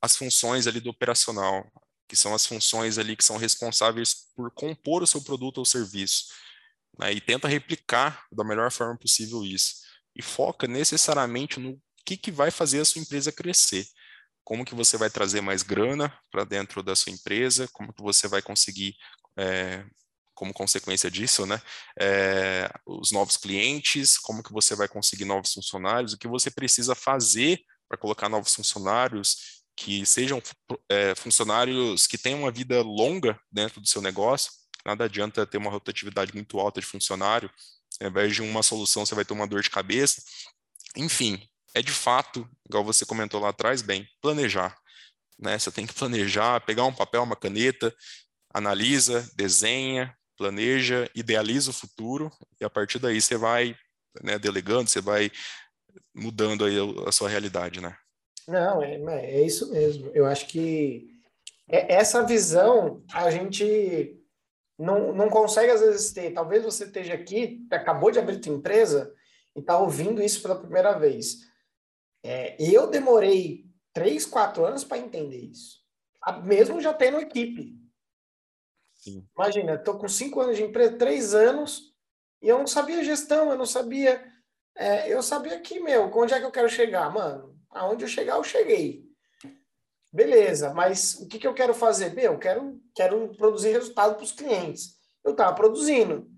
as funções ali do operacional, que são as funções ali que são responsáveis por compor o seu produto ou serviço, né, e tenta replicar da melhor forma possível isso. E foca necessariamente no que, que vai fazer a sua empresa crescer. como que você vai trazer mais grana para dentro da sua empresa, como que você vai conseguir, é, como consequência disso, né, é, os novos clientes, como que você vai conseguir novos funcionários, o que você precisa fazer para colocar novos funcionários que sejam é, funcionários que tenham uma vida longa dentro do seu negócio. Nada adianta ter uma rotatividade muito alta de funcionário, ao invés de uma solução você vai ter uma dor de cabeça. Enfim, é de fato, igual você comentou lá atrás, bem, planejar. Né? Você tem que planejar, pegar um papel, uma caneta, analisa, desenha, planeja, idealiza o futuro, e a partir daí você vai né, delegando, você vai mudando aí a sua realidade, né? Não, é, é isso mesmo. Eu acho que é, essa visão a gente não, não consegue às vezes ter. Talvez você esteja aqui, acabou de abrir sua empresa e está ouvindo isso pela primeira vez. É, eu demorei três, quatro anos para entender isso. Mesmo já tendo equipe. Sim. Imagina, estou com cinco anos de empresa, três anos, e eu não sabia gestão, eu não sabia. É, eu sabia que, meu, onde é que eu quero chegar? Mano, aonde eu chegar, eu cheguei. Beleza, mas o que, que eu quero fazer? Meu, eu quero, quero produzir resultado para os clientes. Eu estava produzindo.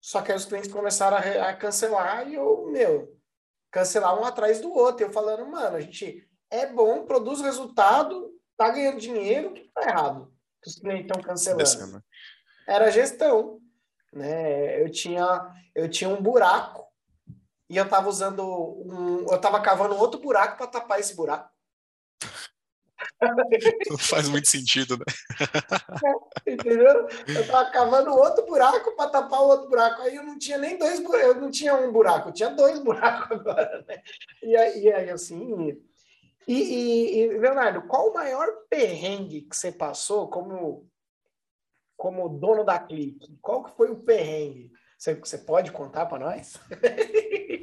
Só que aí os clientes começaram a, a cancelar e eu, meu, cancelar um atrás do outro. Eu falando, mano, a gente é bom, produz resultado, tá ganhando dinheiro, o que tá errado? Os clientes estão cancelando. Era gestão. Né? Eu, tinha, eu tinha um buraco e eu tava usando um. Eu tava cavando outro buraco para tapar esse buraco. Não faz muito sentido, né? É, entendeu? Eu tava cavando outro buraco para tapar o outro buraco. Aí eu não tinha nem dois buracos, eu não tinha um buraco, eu tinha dois buracos agora, né? E aí, e aí assim. E, e, e, Leonardo, qual o maior perrengue que você passou como, como dono da Clique? Qual que foi o perrengue? Você, você pode contar para nós?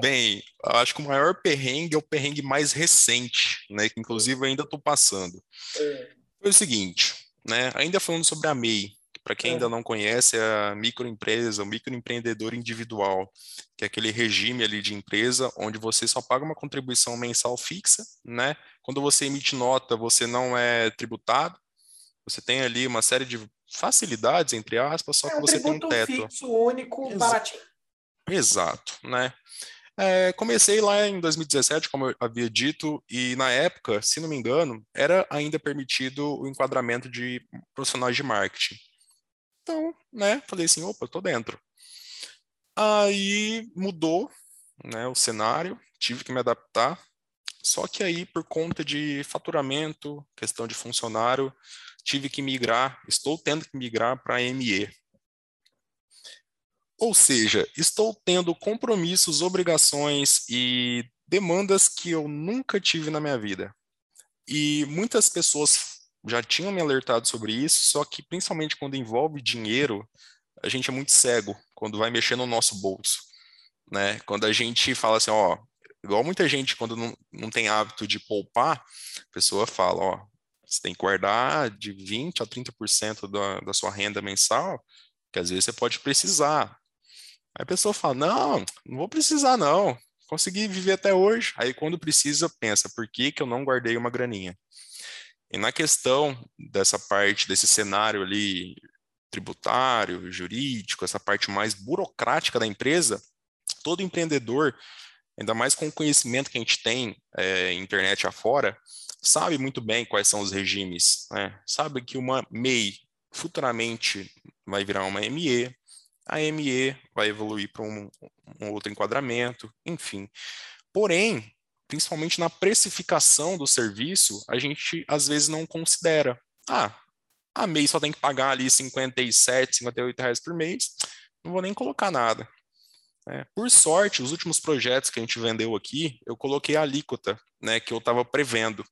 Bem, acho que o maior perrengue é o perrengue mais recente, né? Que inclusive eu ainda estou passando. É. Foi o seguinte, né? Ainda falando sobre a MEI, que para quem é. ainda não conhece, é a microempresa, o microempreendedor individual, que é aquele regime ali de empresa onde você só paga uma contribuição mensal fixa, né? Quando você emite nota, você não é tributado. Você tem ali uma série de facilidades, entre aspas, só é que você tem um teto. fixo, único, Ex baratinho. Exato, né? É, comecei lá em 2017, como eu havia dito, e na época, se não me engano, era ainda permitido o enquadramento de profissionais de marketing. Então, né, falei assim, opa, tô dentro. Aí mudou, né, o cenário, tive que me adaptar. Só que aí, por conta de faturamento, questão de funcionário, tive que migrar, estou tendo que migrar para ME, ou seja, estou tendo compromissos, obrigações e demandas que eu nunca tive na minha vida. E muitas pessoas já tinham me alertado sobre isso, só que principalmente quando envolve dinheiro, a gente é muito cego quando vai mexer no nosso bolso, né? Quando a gente fala assim, ó, igual muita gente quando não, não tem hábito de poupar, a pessoa fala, ó, você tem que guardar de 20 a 30% da, da sua renda mensal, que às vezes você pode precisar. Aí a pessoa fala: não, não vou precisar, não. Consegui viver até hoje. Aí quando precisa, pensa, por que, que eu não guardei uma graninha? E na questão dessa parte, desse cenário ali tributário, jurídico, essa parte mais burocrática da empresa, todo empreendedor, ainda mais com o conhecimento que a gente tem é, internet afora, sabe muito bem quais são os regimes, né? sabe que uma MEI futuramente vai virar uma ME, a ME vai evoluir para um, um outro enquadramento, enfim. Porém, principalmente na precificação do serviço, a gente às vezes não considera. Ah, a MEI só tem que pagar ali 57, 58 reais por mês, não vou nem colocar nada. É, por sorte, os últimos projetos que a gente vendeu aqui, eu coloquei a alíquota, né, que eu estava prevendo.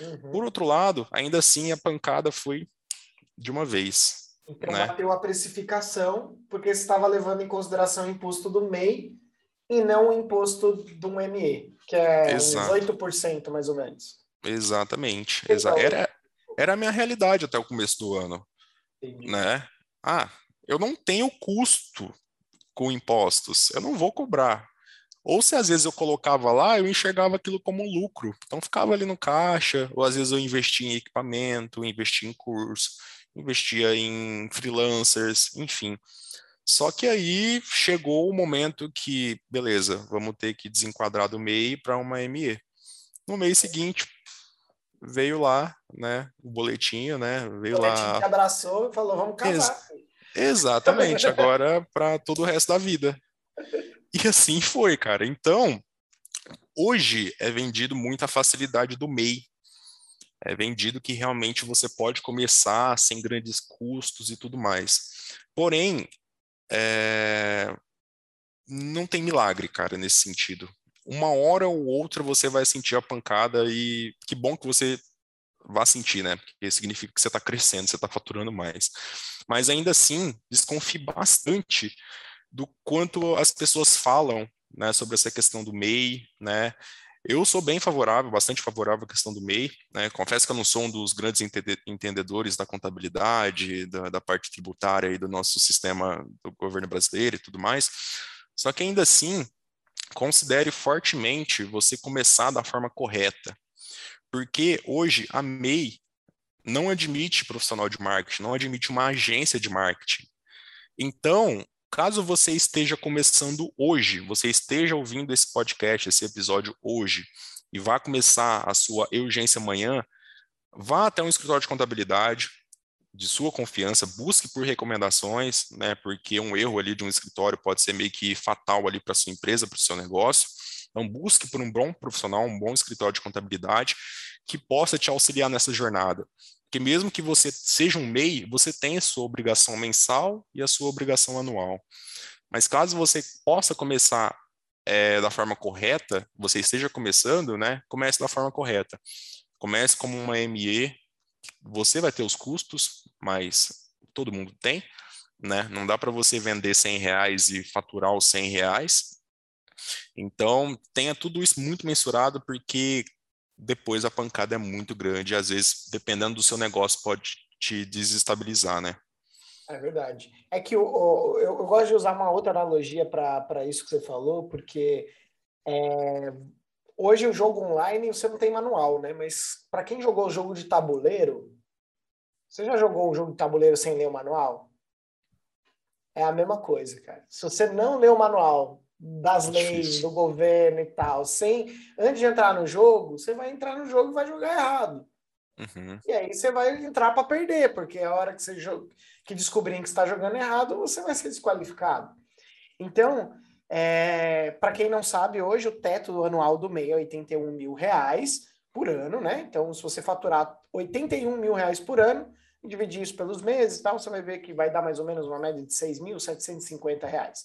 Uhum. Por outro lado, ainda assim a pancada foi de uma vez. Então né? bateu a precificação, porque estava levando em consideração o imposto do MEI e não o imposto do ME, que é Exato. uns 8% mais ou menos. Exatamente. Exa era, era a minha realidade até o começo do ano. Entendi. Né? Ah, eu não tenho custo com impostos, eu não vou cobrar. Ou se às vezes eu colocava lá, eu enxergava aquilo como lucro. Então ficava ali no caixa, ou às vezes eu investia em equipamento, investia em curso, investia em freelancers, enfim. Só que aí chegou o momento que, beleza, vamos ter que desenquadrar do MEI para uma ME. No mês seguinte, veio lá, né, o boletinho, né, veio o boletim lá... te abraçou e falou, vamos casar. Ex exatamente, agora para todo o resto da vida. E assim foi, cara. Então, hoje é vendido muita facilidade do MEI. É vendido que realmente você pode começar sem grandes custos e tudo mais. Porém, é... não tem milagre, cara, nesse sentido. Uma hora ou outra você vai sentir a pancada e que bom que você vá sentir, né? Porque significa que você está crescendo, você está faturando mais. Mas ainda assim, desconfie bastante do quanto as pessoas falam né, sobre essa questão do MEI, né? Eu sou bem favorável, bastante favorável à questão do MEI, né? Confesso que eu não sou um dos grandes entendedores da contabilidade, da, da parte tributária e do nosso sistema do governo brasileiro e tudo mais. Só que ainda assim, considere fortemente você começar da forma correta. Porque hoje a MEI não admite profissional de marketing, não admite uma agência de marketing. Então, Caso você esteja começando hoje, você esteja ouvindo esse podcast, esse episódio hoje, e vá começar a sua urgência amanhã, vá até um escritório de contabilidade de sua confiança, busque por recomendações, né, porque um erro ali de um escritório pode ser meio que fatal ali para sua empresa, para o seu negócio. Então, busque por um bom profissional, um bom escritório de contabilidade que possa te auxiliar nessa jornada. Porque mesmo que você seja um MEI, você tem a sua obrigação mensal e a sua obrigação anual. Mas caso você possa começar é, da forma correta, você esteja começando, né? Comece da forma correta. Comece como uma ME, você vai ter os custos, mas todo mundo tem, né? Não dá para você vender 100 reais e faturar os 100 reais. Então, tenha tudo isso muito mensurado, porque depois a pancada é muito grande. Às vezes, dependendo do seu negócio, pode te desestabilizar, né? É verdade. É que o, eu, eu, gosto de usar uma outra analogia para isso que você falou, porque é, hoje o jogo online você não tem manual, né? Mas para quem jogou o jogo de tabuleiro, você já jogou um jogo de tabuleiro sem ler o manual? É a mesma coisa, cara. Se você não lê o manual, das leis do governo e tal, sem antes de entrar no jogo, você vai entrar no jogo e vai jogar errado. Uhum. E aí você vai entrar para perder, porque a hora que você que descobrirem que está jogando errado, você vai ser desqualificado. Então, é, para quem não sabe, hoje o teto anual do MEI é 81 mil reais por ano, né? Então, se você faturar 81 mil reais por ano, e dividir isso pelos meses e tal, você vai ver que vai dar mais ou menos uma média de 6.750 reais.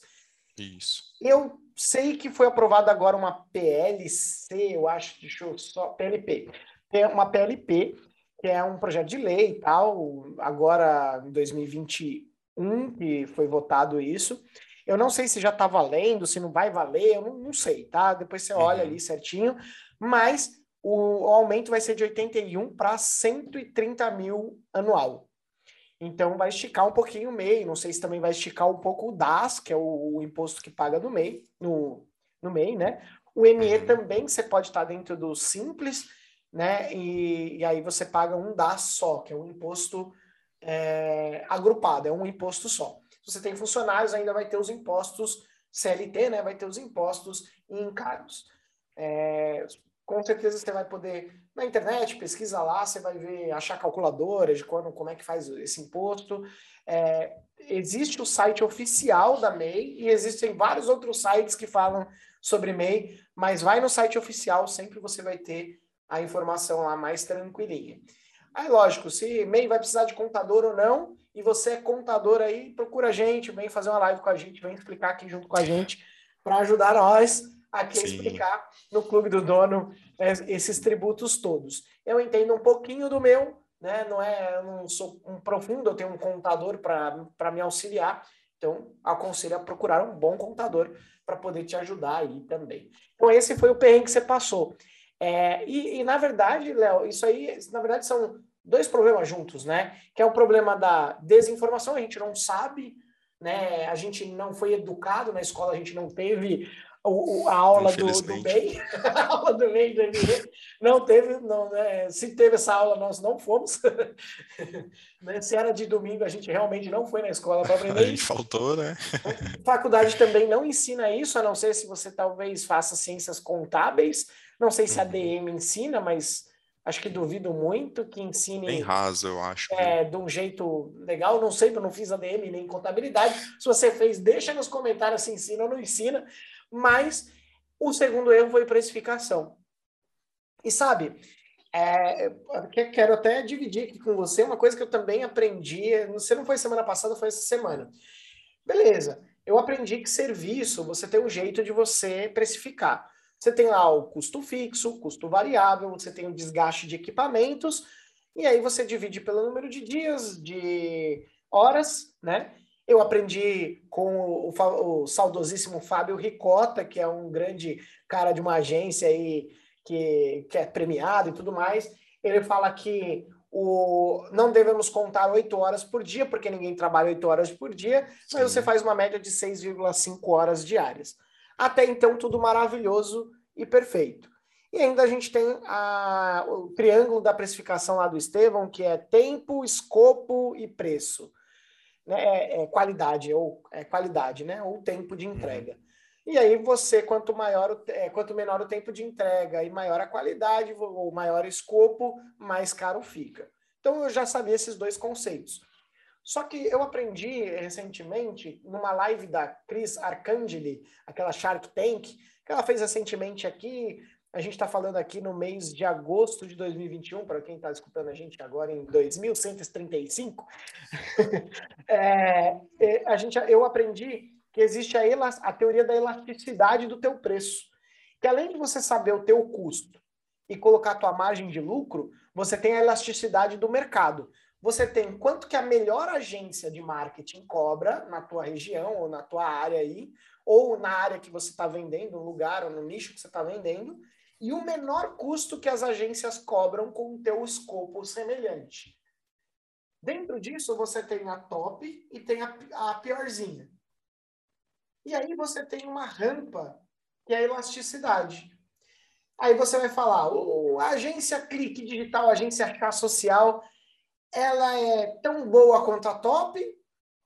Isso. Eu sei que foi aprovada agora uma PLC, eu acho, deixa eu só, PLP. Tem uma PLP, que é um projeto de lei e tal, agora em 2021 que foi votado isso. Eu não sei se já está valendo, se não vai valer, eu não, não sei, tá? Depois você olha uhum. ali certinho, mas o, o aumento vai ser de 81 para 130 mil anual. Então vai esticar um pouquinho o MEI, não sei se também vai esticar um pouco o DAS, que é o, o imposto que paga no MEI, no, no MEI, né? O ME uhum. também você pode estar dentro do Simples, né? E, e aí você paga um DAS só, que é um imposto é, agrupado, é um imposto só. Se você tem funcionários, ainda vai ter os impostos CLT, né? Vai ter os impostos em encargos. É, com certeza você vai poder na internet, pesquisa lá, você vai ver, achar calculadoras de quando, como é que faz esse imposto. É, existe o site oficial da MEI e existem vários outros sites que falam sobre MEI, mas vai no site oficial, sempre você vai ter a informação lá mais tranquilinha. Aí, lógico, se MEI vai precisar de contador ou não, e você é contador aí, procura a gente, vem fazer uma live com a gente, vem explicar aqui junto com a gente para ajudar nós aqui a explicar no Clube do Dono é, esses tributos todos. Eu entendo um pouquinho do meu, né? Não é, eu não sou um profundo, eu tenho um contador para me auxiliar. Então, aconselho a procurar um bom contador para poder te ajudar aí também. Então, esse foi o perrengue que você passou. É, e, e, na verdade, Léo, isso aí, na verdade, são dois problemas juntos, né? Que é o problema da desinformação, a gente não sabe, né? A gente não foi educado na escola, a gente não teve o, a aula do, do bem, a aula do bem do ME, não teve, não, né? se teve essa aula, nós não fomos. né? Se era de domingo, a gente realmente não foi na escola para aprender. A gente faltou, né? Faculdade também não ensina isso, a não ser se você talvez faça ciências contábeis. Não sei se a DM uhum. ensina, mas acho que duvido muito que ensine. Bem raso, eu acho. É, de um jeito legal. Não sei, eu não fiz ADM nem contabilidade. Se você fez, deixa nos comentários se ensina ou não ensina. Mas o segundo erro foi precificação. E sabe, é, quero até dividir aqui com você uma coisa que eu também aprendi. Você não foi semana passada, foi essa semana. Beleza, eu aprendi que serviço você tem um jeito de você precificar. Você tem lá o custo fixo, custo variável, você tem o desgaste de equipamentos, e aí você divide pelo número de dias, de horas, né? Eu aprendi com o, o, o saudosíssimo Fábio Ricota, que é um grande cara de uma agência aí que, que é premiado e tudo mais. Ele fala que o, não devemos contar oito horas por dia, porque ninguém trabalha oito horas por dia, Sim. mas você faz uma média de 6,5 horas diárias. Até então, tudo maravilhoso e perfeito. E ainda a gente tem a, o triângulo da precificação lá do Estevão, que é tempo, escopo e preço né, é, é qualidade ou é qualidade, né, ou tempo de entrega. Uhum. E aí você, quanto maior, é, quanto menor o tempo de entrega e maior a qualidade ou maior o escopo, mais caro fica. Então eu já sabia esses dois conceitos. Só que eu aprendi recentemente numa live da Cris Arcangeli, aquela Shark Tank, que ela fez recentemente aqui, a gente está falando aqui no mês de agosto de 2021, para quem está escutando a gente agora em 2135. é, é, a gente, eu aprendi que existe a, a teoria da elasticidade do teu preço. Que além de você saber o teu custo e colocar a tua margem de lucro, você tem a elasticidade do mercado. Você tem quanto que a melhor agência de marketing cobra na tua região ou na tua área aí, ou na área que você está vendendo, no lugar ou no nicho que você está vendendo, e o menor custo que as agências cobram com o teu escopo semelhante. Dentro disso, você tem a top e tem a, a piorzinha. E aí você tem uma rampa, que é a elasticidade. Aí você vai falar, a agência Clique Digital, a agência K Social, ela é tão boa quanto a top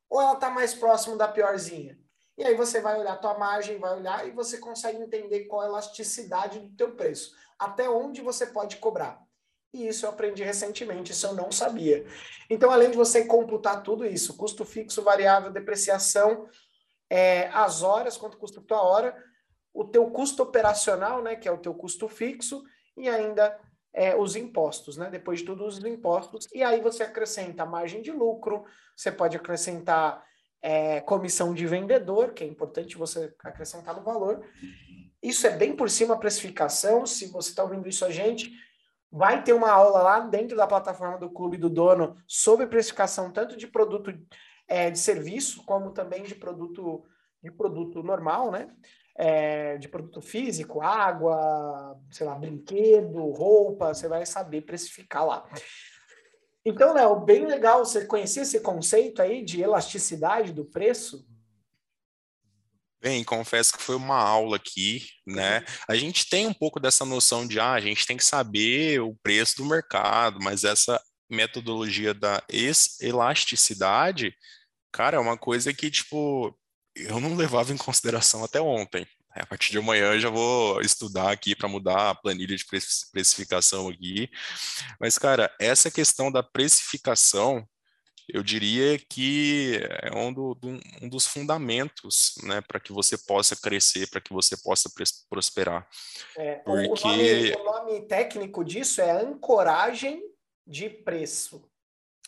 ou ela está mais próximo da piorzinha? E aí você vai olhar a tua margem, vai olhar e você consegue entender qual a elasticidade do teu preço, até onde você pode cobrar. E isso eu aprendi recentemente, isso eu não sabia. Então, além de você computar tudo isso, custo fixo, variável, depreciação, é, as horas, quanto custa a tua hora, o teu custo operacional, né, que é o teu custo fixo, e ainda é, os impostos, né? Depois de tudo, os impostos. E aí você acrescenta margem de lucro, você pode acrescentar é, comissão de vendedor, que é importante você acrescentar no valor. Isso é bem por cima a precificação. Se você está ouvindo isso a gente, vai ter uma aula lá dentro da plataforma do Clube do Dono sobre precificação tanto de produto é, de serviço como também de produto de produto normal, né? É, de produto físico, água, sei lá, brinquedo, roupa, você vai saber precificar lá. Então, Léo, bem legal você conhecer esse conceito aí de elasticidade do preço. Bem, confesso que foi uma aula aqui, né? A gente tem um pouco dessa noção de, ah, a gente tem que saber o preço do mercado, mas essa metodologia da elasticidade, cara, é uma coisa que, tipo, eu não levava em consideração até ontem, a partir de amanhã eu já vou estudar aqui para mudar a planilha de precificação aqui. Mas, cara, essa questão da precificação, eu diria que é um, do, um dos fundamentos né, para que você possa crescer, para que você possa prosperar. É, Porque... o, nome, o nome técnico disso é ancoragem de preço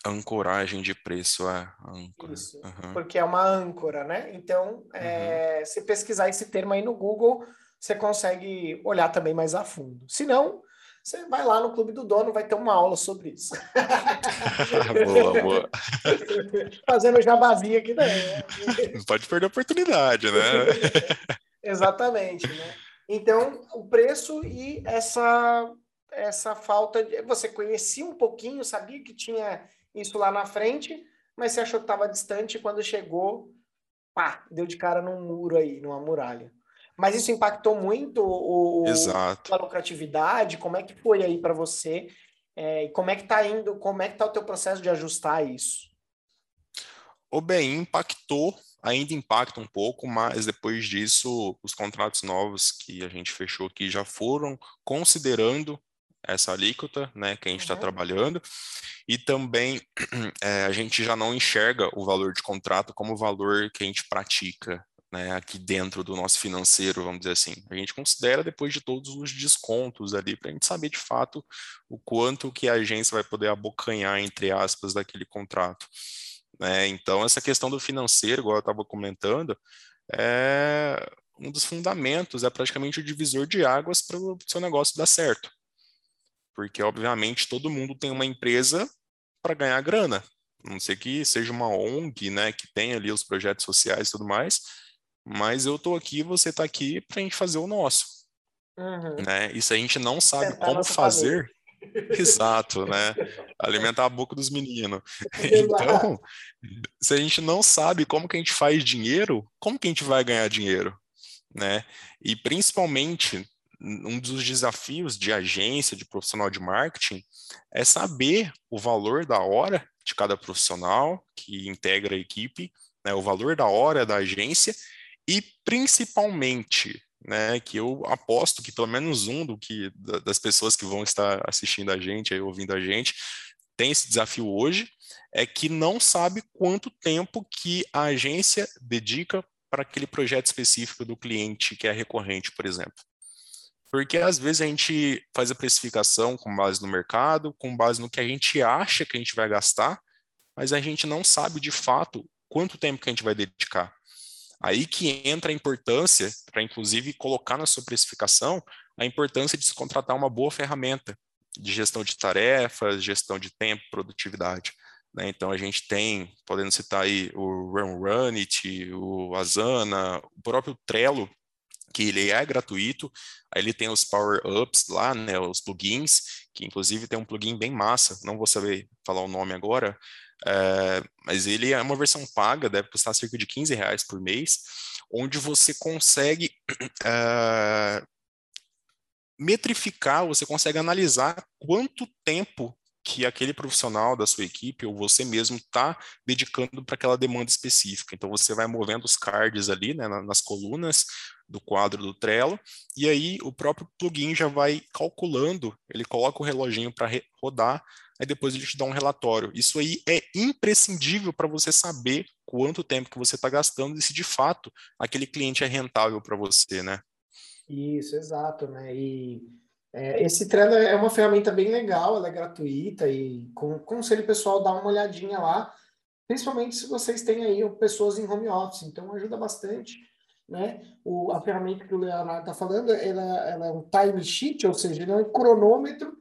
ancoragem de preço, é. Âncora. Isso, uhum. porque é uma âncora, né? Então, é, uhum. se pesquisar esse termo aí no Google, você consegue olhar também mais a fundo. Se não, você vai lá no Clube do Dono, vai ter uma aula sobre isso. boa, boa. Fazendo jabazinha aqui daí. Né? Não pode perder a oportunidade, né? Exatamente, né? Então, o preço e essa essa falta de você conhecia um pouquinho, sabia que tinha isso lá na frente, mas você achou que estava distante e quando chegou, pá, deu de cara num muro aí, numa muralha. Mas isso impactou muito o, Exato. a lucratividade? Como é que foi aí para você? É, como é que está indo? Como é que está o teu processo de ajustar isso? O bem impactou, ainda impacta um pouco, mas depois disso, os contratos novos que a gente fechou aqui já foram considerando essa alíquota, né, que a gente está uhum. trabalhando, e também é, a gente já não enxerga o valor de contrato como o valor que a gente pratica, né, aqui dentro do nosso financeiro, vamos dizer assim. A gente considera depois de todos os descontos ali, para a gente saber de fato o quanto que a agência vai poder abocanhar, entre aspas, daquele contrato. Né? Então, essa questão do financeiro, igual eu estava comentando, é um dos fundamentos, é praticamente o divisor de águas para o seu negócio dar certo. Porque, obviamente, todo mundo tem uma empresa para ganhar grana. A não sei que seja uma ONG, né, que tem ali os projetos sociais e tudo mais, mas eu estou aqui, você está aqui para a gente fazer o nosso. Uhum. Né? E se a gente não sabe Tentar como fazer, exato, né? Alimentar a boca dos meninos. Então, se a gente não sabe como que a gente faz dinheiro, como que a gente vai ganhar dinheiro? Né? E principalmente um dos desafios de agência, de profissional de marketing, é saber o valor da hora de cada profissional que integra a equipe, né, o valor da hora da agência e principalmente, né, que eu aposto que pelo menos um do que das pessoas que vão estar assistindo a gente, aí, ouvindo a gente, tem esse desafio hoje, é que não sabe quanto tempo que a agência dedica para aquele projeto específico do cliente que é recorrente, por exemplo. Porque às vezes a gente faz a precificação com base no mercado, com base no que a gente acha que a gente vai gastar, mas a gente não sabe de fato quanto tempo que a gente vai dedicar. Aí que entra a importância, para inclusive colocar na sua precificação, a importância de se contratar uma boa ferramenta de gestão de tarefas, gestão de tempo, produtividade. Né? Então a gente tem, podendo citar aí o RunRunit, o Asana, o próprio Trello, que ele é gratuito, aí ele tem os power-ups lá, né, os plugins, que inclusive tem um plugin bem massa, não vou saber falar o nome agora, é, mas ele é uma versão paga, deve custar cerca de 15 reais por mês, onde você consegue é, metrificar, você consegue analisar quanto tempo que aquele profissional da sua equipe ou você mesmo está dedicando para aquela demanda específica. Então você vai movendo os cards ali né, nas colunas do quadro do Trello e aí o próprio plugin já vai calculando, ele coloca o reloginho para rodar aí depois ele te dá um relatório. Isso aí é imprescindível para você saber quanto tempo que você está gastando e se de fato aquele cliente é rentável para você, né? Isso, exato, né? E é, esse Trello é uma ferramenta bem legal, ela é gratuita e com, conselho pessoal dar uma olhadinha lá, principalmente se vocês têm aí pessoas em home office, então ajuda bastante, né? O, a ferramenta que o Leonardo está falando, ela, ela é um time sheet, ou seja, ele é um cronômetro.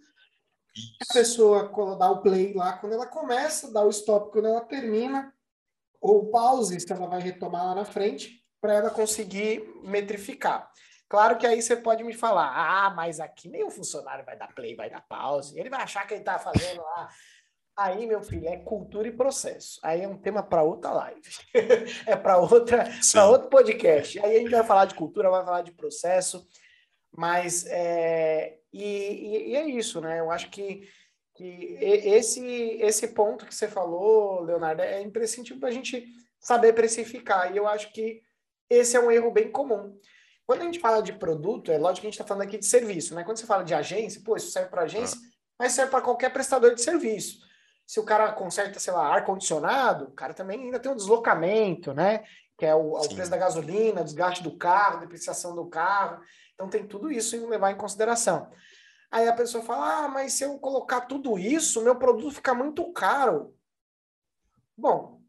A pessoa dá o play lá quando ela começa, dá o stop quando ela termina, ou pause se ela vai retomar lá na frente, para ela conseguir metrificar. Claro que aí você pode me falar, ah, mas aqui nem o funcionário vai dar play, vai dar pause, ele vai achar que ele está fazendo lá. Aí, meu filho, é cultura e processo. Aí é um tema para outra live. é para outra, para outro podcast. Aí a gente vai falar de cultura, vai falar de processo. Mas é, e, e, e, é isso, né? Eu acho que, que esse, esse ponto que você falou, Leonardo, é imprescindível para a gente saber precificar. E eu acho que esse é um erro bem comum. Quando a gente fala de produto, é lógico que a gente está falando aqui de serviço, né? Quando você fala de agência, pô, isso serve para agência, ah. mas serve para qualquer prestador de serviço. Se o cara conserta, sei lá, ar-condicionado, o cara também ainda tem um deslocamento, né? Que é o, o preço da gasolina, desgaste do carro, depreciação do carro. Então tem tudo isso em levar em consideração. Aí a pessoa fala: ah, mas se eu colocar tudo isso, meu produto fica muito caro. Bom,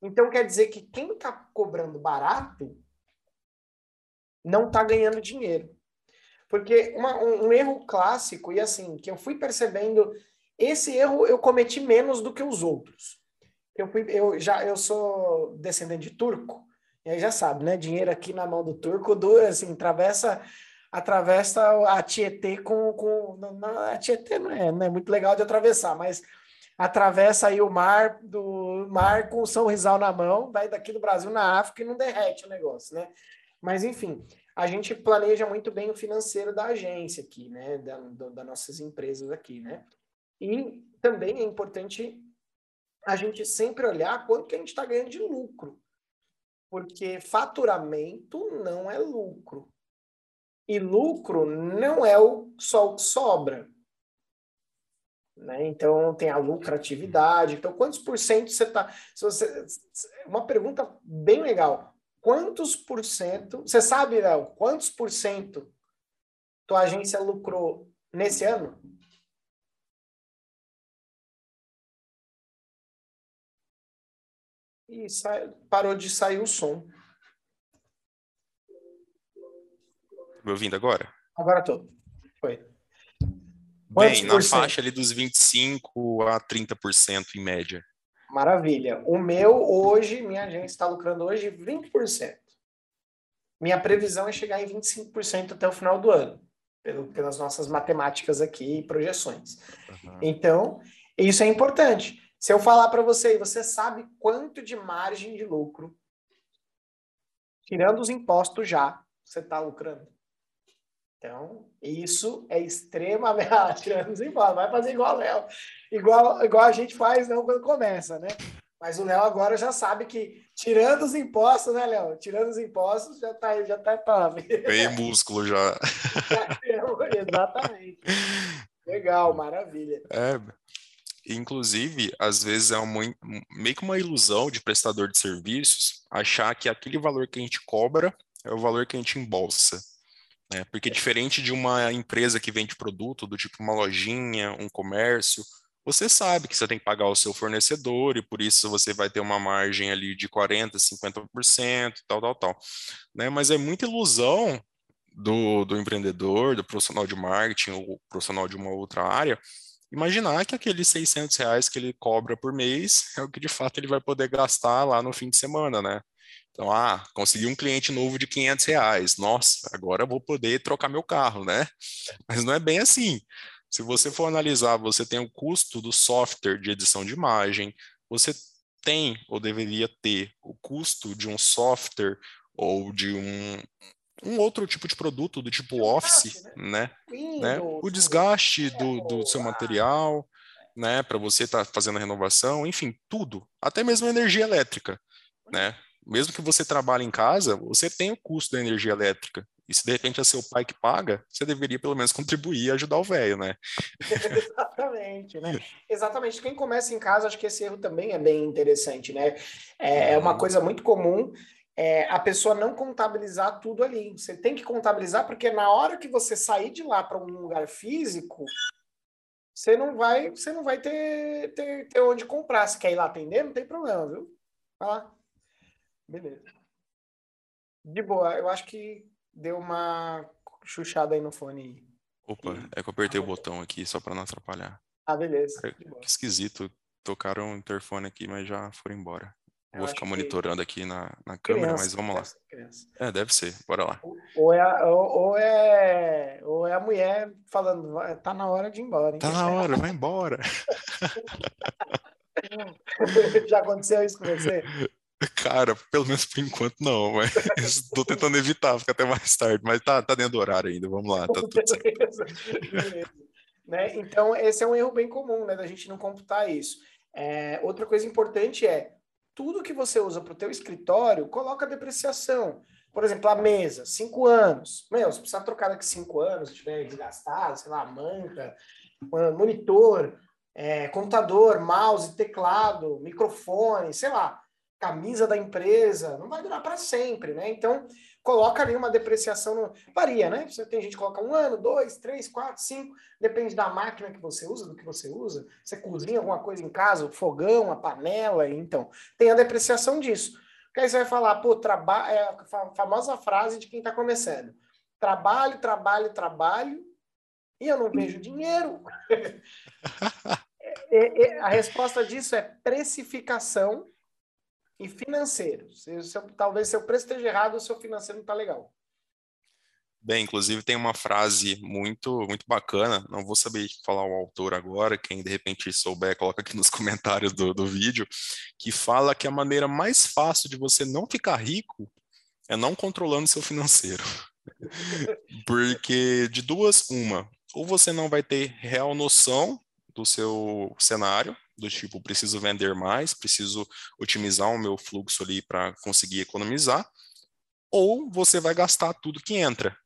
então quer dizer que quem está cobrando barato não está ganhando dinheiro. Porque uma, um, um, erro clássico, e assim, que eu fui percebendo, esse erro eu cometi menos do que os outros. Eu, fui, eu já eu sou descendente de turco, e aí já sabe, né? Dinheiro aqui na mão do turco dura, assim, atravessa, atravessa a Tietê com. com não, a Tietê não é, não é muito legal de atravessar, mas atravessa aí o mar do mar com o São Rizal na mão, vai daqui do Brasil na África e não derrete o negócio, né? Mas enfim, a gente planeja muito bem o financeiro da agência aqui, né? Da, do, das nossas empresas aqui, né? E também é importante a gente sempre olhar quanto que a gente está ganhando de lucro. Porque faturamento não é lucro. E lucro não é o só o que sobra. Né? Então tem a lucratividade. Então, quantos por cento você está. Uma pergunta bem legal. Quantos por cento. Você sabe, Léo, quantos por cento tua agência lucrou nesse ano? E sai... parou de sair o som. Me ouvindo agora? Agora estou. Foi. Bem, na faixa ali dos 25% a 30% em média. Maravilha. O meu hoje, minha agência está lucrando hoje 20%. Minha previsão é chegar em 25% até o final do ano, pelo, pelas nossas matemáticas aqui e projeções. Uhum. Então, isso é importante. Se eu falar para você, você sabe quanto de margem de lucro, tirando os impostos já, você está lucrando? Então, isso é extremamente. Ah, tirando os impostos, vai fazer igual o Léo. Igual, igual a gente faz não quando começa, né? Mas o Léo agora já sabe que, tirando os impostos, né, Léo? Tirando os impostos, já tá, já tá top. Bem músculo já. Exatamente. Legal, maravilha. É, inclusive, às vezes é uma, meio que uma ilusão de prestador de serviços achar que aquele valor que a gente cobra é o valor que a gente embolsa. Né? Porque diferente de uma empresa que vende produto, do tipo uma lojinha, um comércio, você sabe que você tem que pagar o seu fornecedor e por isso você vai ter uma margem ali de 40%, 50%, tal, tal, tal. Né? Mas é muita ilusão do, do empreendedor, do profissional de marketing ou profissional de uma outra área, imaginar que aqueles 600 reais que ele cobra por mês é o que de fato ele vai poder gastar lá no fim de semana, né? Então, ah, consegui um cliente novo de 500 reais. Nossa, agora eu vou poder trocar meu carro, né? Mas não é bem assim. Se você for analisar, você tem o custo do software de edição de imagem, você tem ou deveria ter o custo de um software ou de um, um outro tipo de produto do tipo Office, né? né? né? O desgaste do, do seu material, né? Para você estar tá fazendo a renovação, enfim, tudo, até mesmo energia elétrica, né? mesmo que você trabalhe em casa, você tem o custo da energia elétrica. E se de repente é seu pai que paga, você deveria pelo menos contribuir e ajudar o velho, né? Exatamente, né? Exatamente. Quem começa em casa, acho que esse erro também é bem interessante, né? É, é uma uhum. coisa muito comum é, a pessoa não contabilizar tudo ali. Você tem que contabilizar, porque na hora que você sair de lá para um lugar físico, você não vai, você não vai ter, ter, ter onde comprar. Se quer ir lá atender, não tem problema, viu? Vai lá. Beleza. De boa, eu acho que deu uma chuchada aí no fone. Opa, é que eu apertei ah, o botão aqui só para não atrapalhar. Ah, beleza. É, que esquisito. Tocaram o interfone aqui, mas já foram embora. Vou ficar monitorando que... aqui na, na câmera, criança, mas vamos lá. Criança. É, deve ser. Bora lá. Ou é, a, ou, é, ou é a mulher falando, tá na hora de ir embora. Hein? Tá na hora, vai embora. já aconteceu isso com você? Cara, pelo menos por enquanto não, mas estou tentando evitar, fica até mais tarde, mas tá, tá dentro do horário ainda, vamos lá, tá tudo beleza. né? Então, esse é um erro bem comum, né, da gente não computar isso. É, outra coisa importante é, tudo que você usa para o teu escritório, coloca depreciação. Por exemplo, a mesa, cinco anos. Meu, se precisar trocar daqui cinco anos, tiver desgastado, sei lá, manca, monitor, é, computador, mouse, teclado, microfone, sei lá camisa da empresa, não vai durar para sempre, né? Então, coloca ali uma depreciação, no... varia, né? Você tem gente que coloca um ano, dois, três, quatro, cinco, depende da máquina que você usa, do que você usa. Você cozinha alguma coisa em casa, o fogão, a panela, então tem a depreciação disso. Porque aí você vai falar, pô, trabalho, é a famosa frase de quem está começando: trabalho, trabalho, trabalho, e eu não vejo dinheiro. É, é, a resposta disso é precificação e financeiro. Se, se, talvez seu preço esteja errado, o seu financeiro não está legal. Bem, inclusive tem uma frase muito muito bacana, não vou saber falar o autor agora, quem de repente souber, coloca aqui nos comentários do, do vídeo, que fala que a maneira mais fácil de você não ficar rico é não controlando seu financeiro. Porque de duas, uma, ou você não vai ter real noção do seu cenário, do tipo, preciso vender mais, preciso otimizar o meu fluxo ali para conseguir economizar, ou você vai gastar tudo que entra,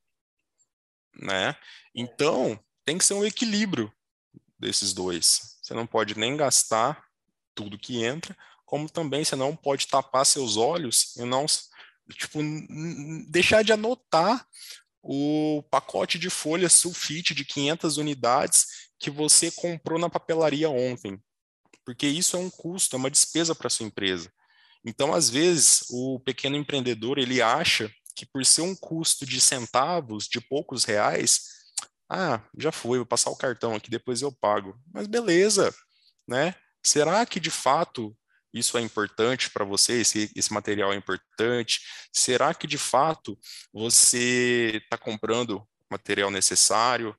né? Então, tem que ser um equilíbrio desses dois. Você não pode nem gastar tudo que entra, como também você não pode tapar seus olhos e não tipo deixar de anotar o pacote de folha sulfite de 500 unidades que você comprou na papelaria ontem, porque isso é um custo, é uma despesa para sua empresa. Então, às vezes, o pequeno empreendedor ele acha que por ser um custo de centavos, de poucos reais, ah, já foi, vou passar o cartão aqui, depois eu pago. Mas beleza, né? Será que de fato isso é importante para você, esse, esse material é importante? Será que de fato você está comprando material necessário?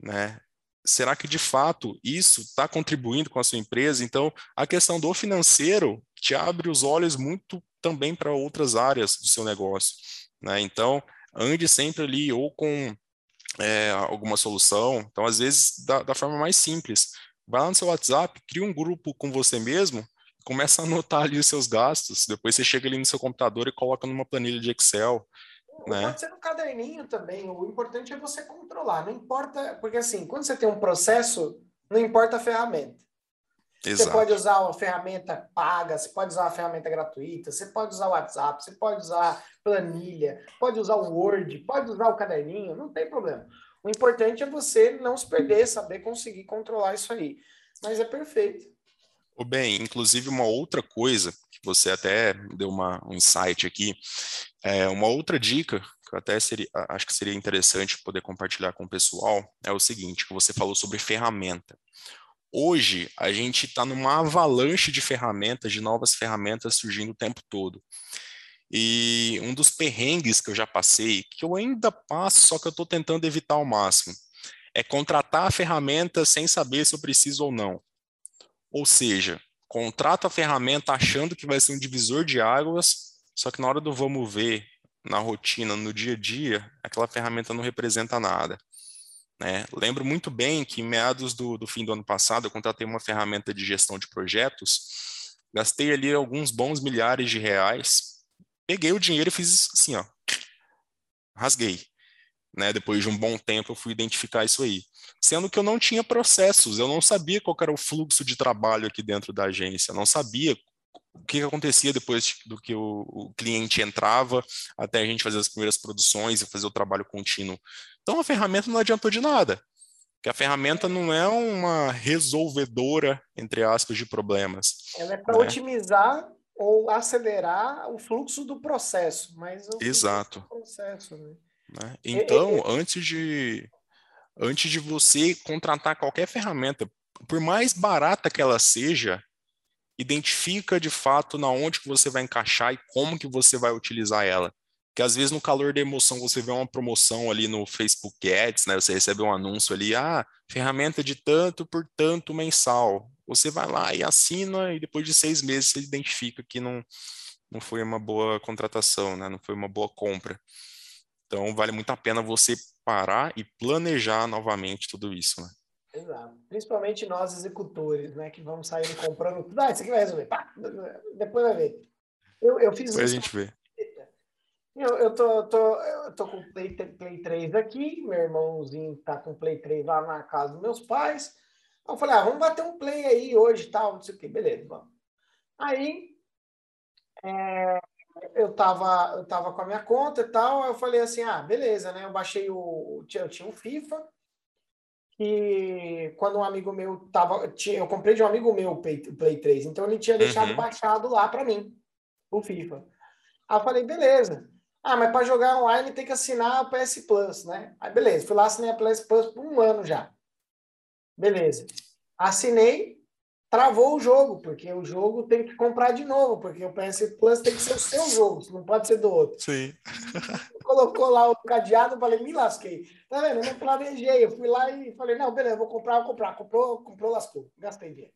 Né? Será que de fato isso está contribuindo com a sua empresa? Então, a questão do financeiro te abre os olhos muito também para outras áreas do seu negócio. Né? Então, ande sempre ali ou com é, alguma solução. Então, às vezes, da, da forma mais simples. Vai lá no seu WhatsApp, cria um grupo com você mesmo, começa a anotar ali os seus gastos. Depois você chega ali no seu computador e coloca numa planilha de Excel. Né? Pode ser no caderninho também. O importante é você controlar. Não importa, porque assim, quando você tem um processo, não importa a ferramenta. Exato. Você pode usar uma ferramenta paga, você pode usar uma ferramenta gratuita, você pode usar o WhatsApp, você pode usar planilha, pode usar o Word, pode usar o caderninho, não tem problema. O importante é você não se perder, saber conseguir controlar isso aí. Mas é perfeito. Bem, inclusive uma outra coisa que você até deu uma, um insight aqui, é uma outra dica que eu até seria, acho que seria interessante poder compartilhar com o pessoal é o seguinte, que você falou sobre ferramenta. Hoje, a gente está numa avalanche de ferramentas, de novas ferramentas surgindo o tempo todo. E um dos perrengues que eu já passei, que eu ainda passo, só que eu estou tentando evitar ao máximo, é contratar a ferramenta sem saber se eu preciso ou não. Ou seja, contrato a ferramenta achando que vai ser um divisor de águas, só que na hora do vamos ver, na rotina, no dia a dia, aquela ferramenta não representa nada. Né? Lembro muito bem que em meados do, do fim do ano passado eu contratei uma ferramenta de gestão de projetos, gastei ali alguns bons milhares de reais, peguei o dinheiro e fiz assim, ó, rasguei. Né? Depois de um bom tempo eu fui identificar isso aí. Sendo que eu não tinha processos, eu não sabia qual era o fluxo de trabalho aqui dentro da agência, não sabia o que acontecia depois do que o, o, cliente entrava até a gente fazer as primeiras produções e fazer o trabalho contínuo. Então a ferramenta não adiantou de nada, porque a ferramenta não é uma resolvedora, entre aspas, de problemas. Ela é para né? otimizar ou acelerar o fluxo do processo, mas o Exato. Processo, né? Né? Então, antes de antes de você contratar qualquer ferramenta, por mais barata que ela seja, identifica de fato na onde que você vai encaixar e como que você vai utilizar ela. Que às vezes no calor da emoção você vê uma promoção ali no Facebook Ads, né? Você recebe um anúncio ali, ah, ferramenta de tanto por tanto mensal. Você vai lá e assina e depois de seis meses você identifica que não, não foi uma boa contratação, né? Não foi uma boa compra. Então vale muito a pena você parar e planejar novamente tudo isso, né? Exato. Principalmente nós executores, né? Que vamos sair comprando tudo. Ah, isso aqui vai resolver. Pá, depois vai ver. Eu, eu fiz depois a gente vê. Eu, eu, tô, tô, eu tô com Play, Play 3 aqui, meu irmãozinho tá com Play 3 lá na casa dos meus pais. Eu falei, ah, vamos bater um play aí hoje tal, não sei o que. Beleza, vamos. Aí, é, eu tava, eu tava com a minha conta e tal, eu falei assim, ah, beleza, né? Eu baixei o, eu tinha o FIFA, e quando um amigo meu tava, tinha, eu comprei de um amigo meu o Play, Play 3, então ele tinha deixado uhum. baixado lá para mim, o FIFA. Aí eu falei, beleza. Ah, mas para jogar online tem que assinar a PS Plus, né? Aí beleza, fui lá, assinei a PS Plus por um ano já. Beleza. Assinei, travou o jogo, porque o jogo tem que comprar de novo, porque o PS Plus tem que ser o seu jogo, não pode ser do outro. Sim. Colocou lá o cadeado, falei, me lasquei. Tá vendo? Eu não planejei, eu fui lá e falei, não, beleza, vou comprar, vou comprar. Comprou, comprou, lascou, gastei dinheiro.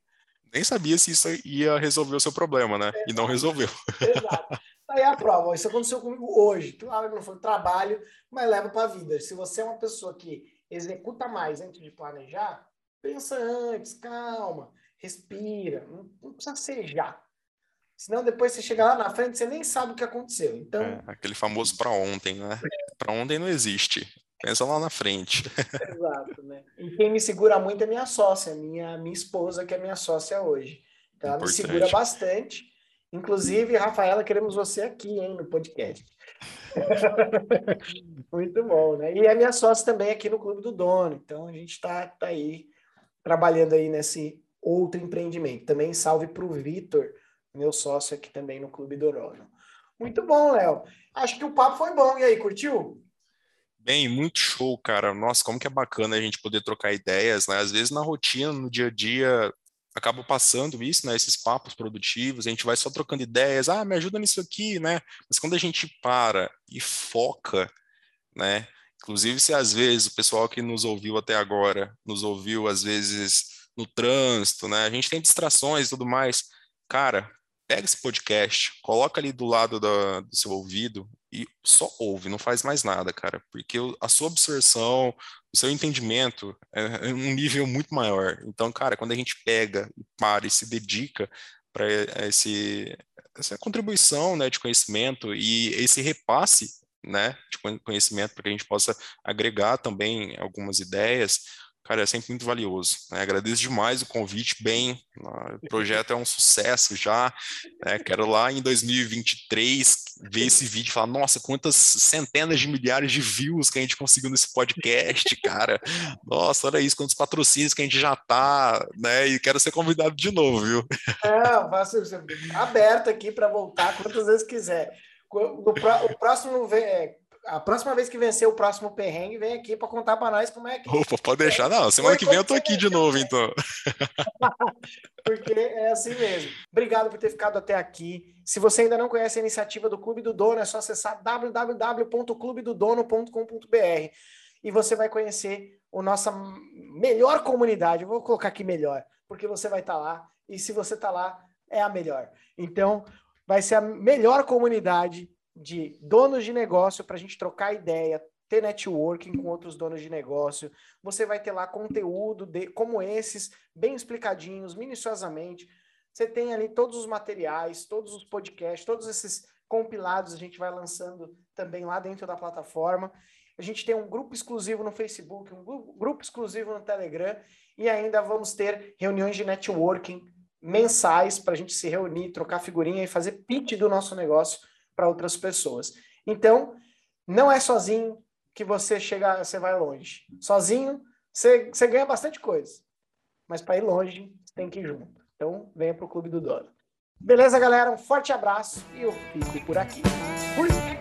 Nem sabia se isso ia resolver o seu problema, né? E não resolveu. Exato. Aí a prova, isso aconteceu comigo hoje. Claro que não foi trabalho, mas leva para a vida. Se você é uma pessoa que executa mais antes de planejar, pensa antes, calma, respira, não, não precisa ser já. Senão depois você chega lá na frente, você nem sabe o que aconteceu. Então, é, aquele famoso para ontem, né? Para ontem não existe. Pensa lá na frente. Exato, né? E quem me segura muito é minha sócia, minha, minha esposa, que é minha sócia hoje. Então, ela Importante. me segura bastante. Inclusive, Rafaela, queremos você aqui, hein, no podcast. muito bom, né? E é minha sócia também aqui no Clube do Dono. Então, a gente está tá aí trabalhando aí nesse outro empreendimento. Também salve para o Vitor, meu sócio aqui também no Clube do Dono. Muito bom, Léo. Acho que o papo foi bom. E aí, curtiu? Bem, muito show, cara. Nossa, como que é bacana a gente poder trocar ideias, né? Às vezes na rotina, no dia a dia, acaba passando isso, né? Esses papos produtivos, a gente vai só trocando ideias, ah, me ajuda nisso aqui, né? Mas quando a gente para e foca, né? Inclusive, se às vezes o pessoal que nos ouviu até agora, nos ouviu às vezes no trânsito, né? A gente tem distrações e tudo mais. Cara, pega esse podcast, coloca ali do lado do seu ouvido e só ouve, não faz mais nada, cara, porque a sua absorção, o seu entendimento é, é um nível muito maior. Então, cara, quando a gente pega, para e se dedica para esse essa contribuição, né, de conhecimento e esse repasse, né, de conhecimento para que a gente possa agregar também algumas ideias, cara, é sempre muito valioso. Né? Agradeço demais o convite, bem, o projeto é um sucesso já. Né? Quero lá em 2023 ver esse vídeo e falar, nossa, quantas centenas de milhares de views que a gente conseguiu nesse podcast, cara. Nossa, olha isso, quantos patrocínios que a gente já tá, né? E quero ser convidado de novo, viu? É, faço aberto aqui para voltar quantas vezes quiser. O, próximo é, a próxima vez que vencer o próximo perrengue, vem aqui para contar para nós como é que. Opa, pode deixar, não. Semana que vem eu tô aqui de novo, então. Porque é assim mesmo. Obrigado por ter ficado até aqui. Se você ainda não conhece a iniciativa do Clube do Dono, é só acessar www.clubedodono.com.br e você vai conhecer a nossa melhor comunidade. Eu vou colocar aqui melhor, porque você vai estar tá lá e se você está lá, é a melhor. Então, vai ser a melhor comunidade de donos de negócio para a gente trocar ideia, ter networking com outros donos de negócio. Você vai ter lá conteúdo de, como esses, bem explicadinhos, minuciosamente. Você tem ali todos os materiais, todos os podcasts, todos esses compilados a gente vai lançando também lá dentro da plataforma. A gente tem um grupo exclusivo no Facebook, um grupo exclusivo no Telegram e ainda vamos ter reuniões de networking mensais para a gente se reunir, trocar figurinha e fazer pitch do nosso negócio para outras pessoas. Então, não é sozinho que você chega, você vai longe. Sozinho, você, você ganha bastante coisa. Mas para ir longe, você tem que ir junto. Então, venha para o Clube do Dono. Beleza, galera? Um forte abraço e eu fico por aqui. Fui!